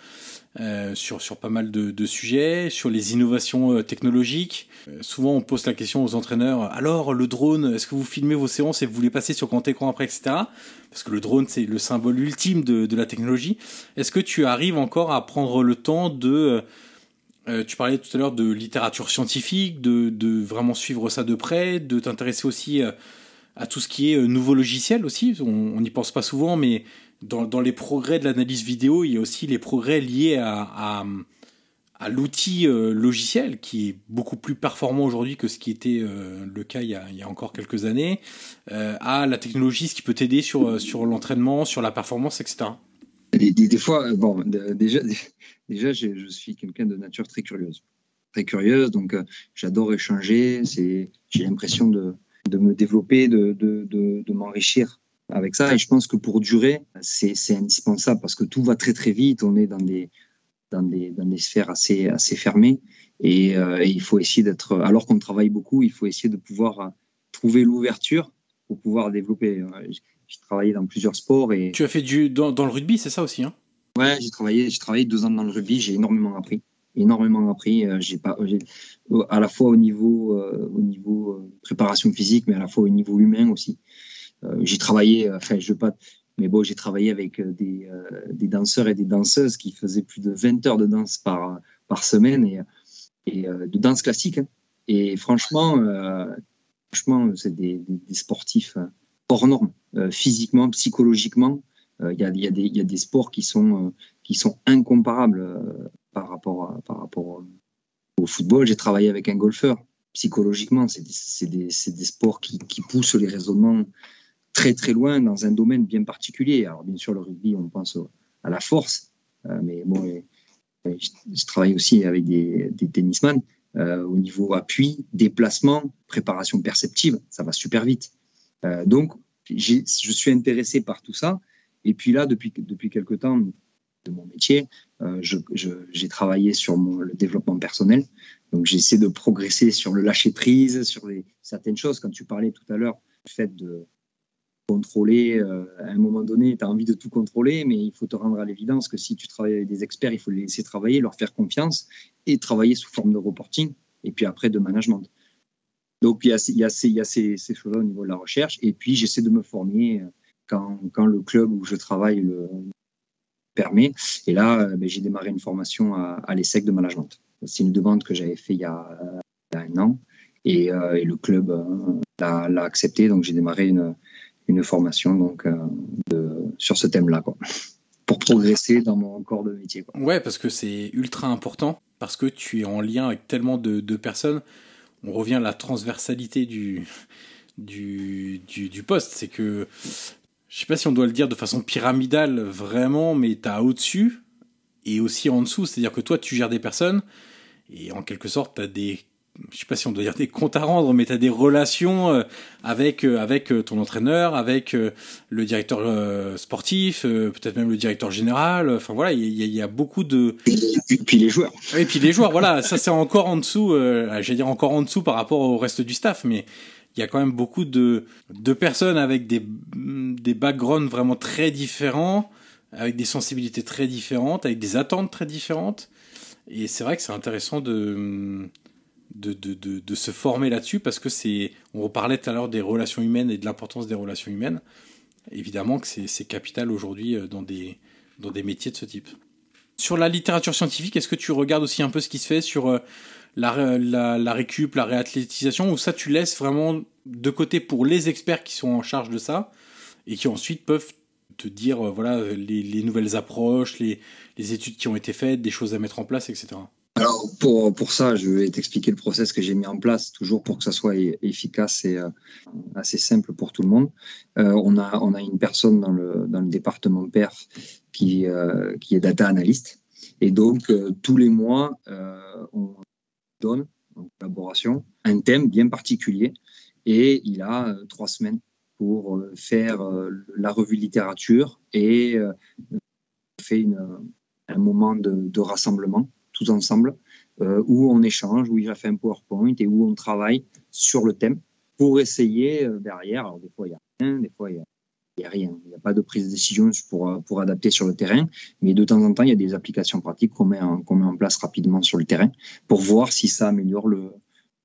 Euh, sur, sur pas mal de, sujets, sur les innovations technologiques. souvent, on pose la question aux entraîneurs alors, le drone, est-ce que vous filmez vos séances et vous les passez sur grand écran après, etc. Parce que le drone, c'est le symbole ultime de, de la technologie. Est-ce que tu arrives encore à prendre le temps de euh, tu parlais tout à l'heure de littérature scientifique, de, vraiment suivre ça de près, de t'intéresser aussi euh, à tout ce qui est euh, nouveau logiciel aussi? On n'y pense pas souvent, mais dans, les progrès de l'analyse vidéo, il y a aussi les progrès liés à, l'outil logiciel qui est beaucoup plus performant aujourd'hui que ce qui était le cas il y, a, encore quelques années, à la technologie, ce qui peut t'aider sur, l'entraînement, sur la performance, etc. Des, fois, bon, déjà, je, suis quelqu'un de nature très curieuse. Très curieuse, donc euh, j'adore échanger. J'ai l'impression de, me développer, de m'enrichir avec ça. Et je pense que pour durer, c'est indispensable parce que tout va très très vite. On est dans des, dans des, dans des sphères assez, assez fermées. Et, euh, et il faut essayer d'être, alors qu'on travaille beaucoup, il faut essayer de pouvoir euh, trouver l'ouverture pour pouvoir développer. J'ai travaillé dans plusieurs sports. Et... Tu as fait du dans, dans le rugby, c'est ça aussi hein? Ouais, j'ai travaillé, j'ai travaillé deux ans dans le rugby, j'ai énormément appris, énormément appris. Euh, j'ai pas, à la fois au niveau, euh, au niveau euh, préparation physique, mais à la fois au niveau humain aussi. J'ai travaillé, enfin, je pas, mais bon, j'ai travaillé avec des, des danseurs et des danseuses qui faisaient plus de 20 heures de danse par, semaine et, de danse classique. Hein. Et franchement, franchement, c'est des, sportifs hors normes, euh, physiquement, psychologiquement. Il y a, des sports qui sont, euh, incomparables euh, par rapport, au football. J'ai travaillé avec un golfeur. Psychologiquement, c'est des, sports qui, poussent les raisonnements très très loin dans un domaine bien particulier. Alors bien sûr, le rugby, on pense à la force, mais bon, je, travaille aussi avec des, des tennisman. au niveau appui, déplacement, préparation perceptive, ça va super vite. Euh, donc, je suis intéressé par tout ça. Et puis là, depuis, depuis quelques temps de mon métier, euh, j'ai travaillé sur le développement personnel. Donc, j'essaie de progresser sur le lâcher prise, sur certaines choses. Quand tu parlais tout à l'heure, le fait de contrôler, euh, à un moment donné, tu as envie de tout contrôler, mais il faut te rendre à l'évidence que si tu travailles avec des experts, il faut les laisser travailler, leur faire confiance et travailler sous forme de reporting et puis après de management. Donc, il y a, il y a, ces, ces, choses-là au niveau de la recherche. Et puis, j'essaie de me former euh, quand, quand, le club où je travaille le permet. Et là, euh, ben, j'ai démarré une formation à, à l'ESSEC de management. C'est une demande que j'avais fait il y, a, un an. Et, et le club l'a accepté. Donc, j'ai démarré une, une formation donc, de, sur ce thème-là. pour progresser dans mon corps de métier. Quoi. Ouais, parce que c'est ultra important, parce que tu es en lien avec tellement de, de personnes on revient à la transversalité du, du, du, poste. C'est que, je sais pas si on doit le dire de façon pyramidale vraiment, mais tu as au-dessus et aussi en dessous. C'est-à-dire que toi, tu gères des personnes et en quelque sorte, tu as des je sais pas si on doit dire des comptes à rendre, mais tu as des relations euh, avec euh, avec euh, ton entraîneur, avec le directeur sportif, peut-être même le directeur général. Enfin voilà, il y, y, a beaucoup de. Et puis les joueurs. Et puis les joueurs, voilà, ça c'est encore en dessous. Euh, J'allais dire encore en dessous par rapport au reste du staff, mais il y a quand même beaucoup de de personnes avec des des backgrounds vraiment très différents, avec des sensibilités très différentes, avec des attentes très différentes. Et c'est vrai que c'est intéressant de de, se former là-dessus parce que c'est, on reparlait tout à l'heure des relations humaines et de l'importance des relations humaines. Évidemment que c'est capital aujourd'hui euh, dans des, métiers de ce type. Sur la littérature scientifique, est-ce que tu regardes aussi un peu ce qui se fait sur euh, la, la, récup, la réathlétisation, ou ça tu laisses vraiment de côté pour les experts qui sont en charge de ça et qui ensuite peuvent te dire euh, voilà les, les nouvelles approches, les études qui ont été faites, des choses à mettre en place, etc. Alors pour, pour ça, je vais t'expliquer le process que j'ai mis en place, toujours pour que ça soit efficace et euh, assez simple pour tout le monde. Euh, on, a, on a une personne dans le, dans le département PERF qui, euh, qui est data analyst. Et donc, tous les mois, on donne en collaboration un thème bien particulier et il a trois semaines pour faire la revue littérature et fait une, un moment de rassemblement tous ensemble, euh, où on échange, où il a fait un PowerPoint et où on travaille sur le thème pour essayer euh, derrière. Alors des fois il y a rien, des fois il y a, rien. Il n'y a pas de prise de décision pour, euh, pour adapter sur le terrain, mais de temps en temps il y a des applications pratiques qu'on met, qu'on met en place rapidement sur le terrain pour voir si ça améliore le,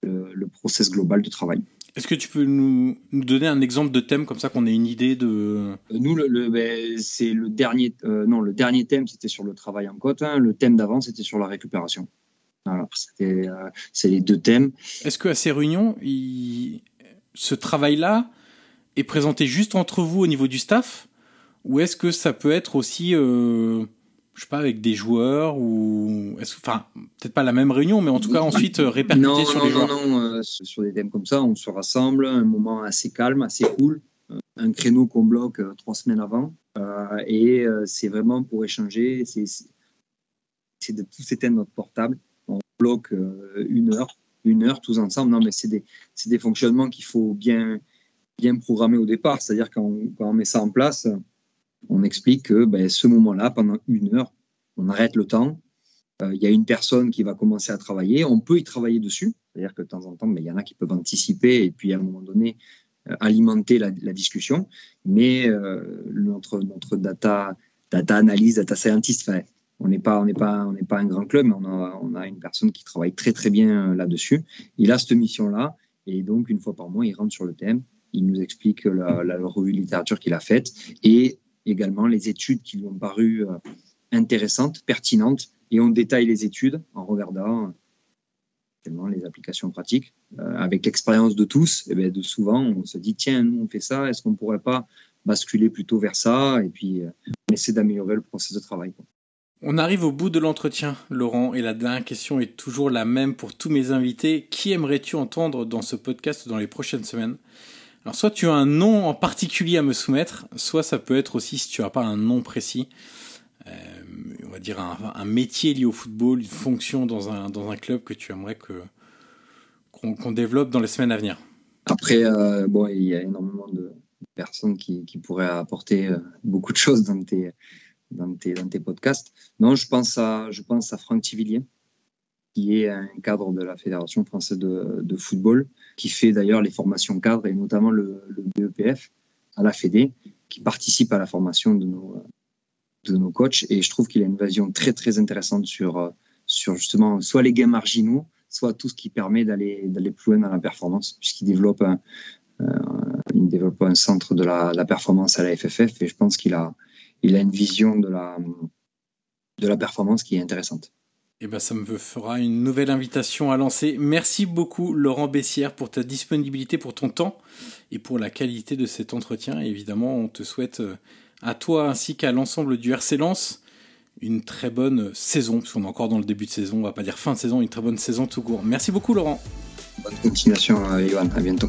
le, le process global de travail. Est-ce que tu peux nous, nous, donner un exemple de thème comme ça qu'on ait une idée de Nous, le, le ben, c'est le dernier. Euh, non, le dernier thème c'était sur le travail en côte. Hein. Le thème d'avant c'était sur la récupération. Voilà, c'était euh, c'est les deux thèmes. Est-ce que à ces réunions, il... ce travail-là est présenté juste entre vous au niveau du staff, ou est-ce que ça peut être aussi euh je sais pas, avec des joueurs ou enfin peut-être pas la même réunion, mais en tout cas ensuite euh, répercuter non, sur non, les joueurs. Non, non, euh, sur des thèmes comme ça, on se rassemble, un moment assez calme, assez cool, euh, un créneau qu'on bloque euh, trois semaines avant, euh, et c'est vraiment pour échanger. C'est de tous éteindre notre portable, on bloque une heure, une heure tous ensemble. Non, mais c'est des c'est des fonctionnements qu'il faut bien bien programmer au départ, c'est-à-dire quand, quand on met ça en place on explique que ben, ce moment-là, pendant une heure, on arrête le temps. Il euh, y a une personne qui va commencer à travailler. On peut y travailler dessus. C'est-à-dire que de temps en temps, il ben, y en a qui peuvent anticiper et puis à un moment donné, euh, alimenter la, discussion. Mais euh, notre, notre data, data analyse, data scientist, on n'est pas, on n'est pas, pas un grand club, mais on a, on a une personne qui travaille très très bien là-dessus. Il a cette mission-là et donc une fois par mois, il rentre sur le thème. Il nous explique la, la revue de littérature qu'il a faite et également les études qui lui ont paru euh, intéressantes, pertinentes, et on détaille les études en regardant euh, les applications pratiques. Euh, avec l'expérience de tous, et eh bien de souvent, on se dit, tiens, nous, on fait ça, est-ce qu'on pourrait pas basculer plutôt vers ça Et puis, on essaie d'améliorer le processus de travail. On arrive au bout de l'entretien, Laurent, et la dernière question est toujours la même pour tous mes invités. Qui aimerais-tu entendre dans ce podcast dans les prochaines semaines? Alors soit tu as un nom en particulier à me soumettre, soit ça peut être aussi si tu n'as pas un nom précis, euh, on va dire un, métier lié au football, une fonction dans un, dans un club que tu aimerais que qu'on qu développe dans les semaines à venir. Après, euh, bon, il y a énormément de personnes qui, qui pourraient apporter euh, beaucoup de choses dans tes, dans tes, dans tes podcasts. Non, je pense à, je pense à Franck Tivillier qui est un cadre de la Fédération française de, de football, qui fait d'ailleurs les formations cadres et notamment le, le, BEPF à la Fédé, qui participe à la formation de nos, de nos coachs. Et je trouve qu'il a une vision très très intéressante sur, sur justement soit les gains marginaux, soit tout ce qui permet d'aller plus loin dans la performance, puisqu'il développe un, euh, il développe un centre de la, la performance à la FFF et je pense qu'il a il a une vision de la de la performance qui est intéressante. Eh ben, ça me fera une nouvelle invitation à lancer. Merci beaucoup, Laurent Bessière, pour ta disponibilité, pour ton temps et pour la qualité de cet entretien. Et évidemment, on te souhaite à toi ainsi qu'à l'ensemble du RC Lens une très bonne saison, puisqu'on est encore dans le début de saison, on va pas dire fin de saison, une très bonne saison tout court. Merci beaucoup, Laurent. Bonne continuation, Yohan. À bientôt.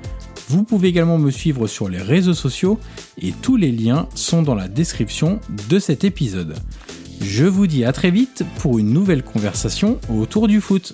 Vous pouvez également me suivre sur les réseaux sociaux et tous les liens sont dans la description de cet épisode. Je vous dis à très vite pour une nouvelle conversation autour du foot.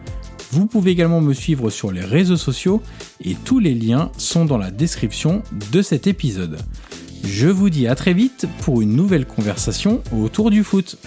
Vous pouvez également me suivre sur les réseaux sociaux et tous les liens sont dans la description de cet épisode. Je vous dis à très vite pour une nouvelle conversation autour du foot.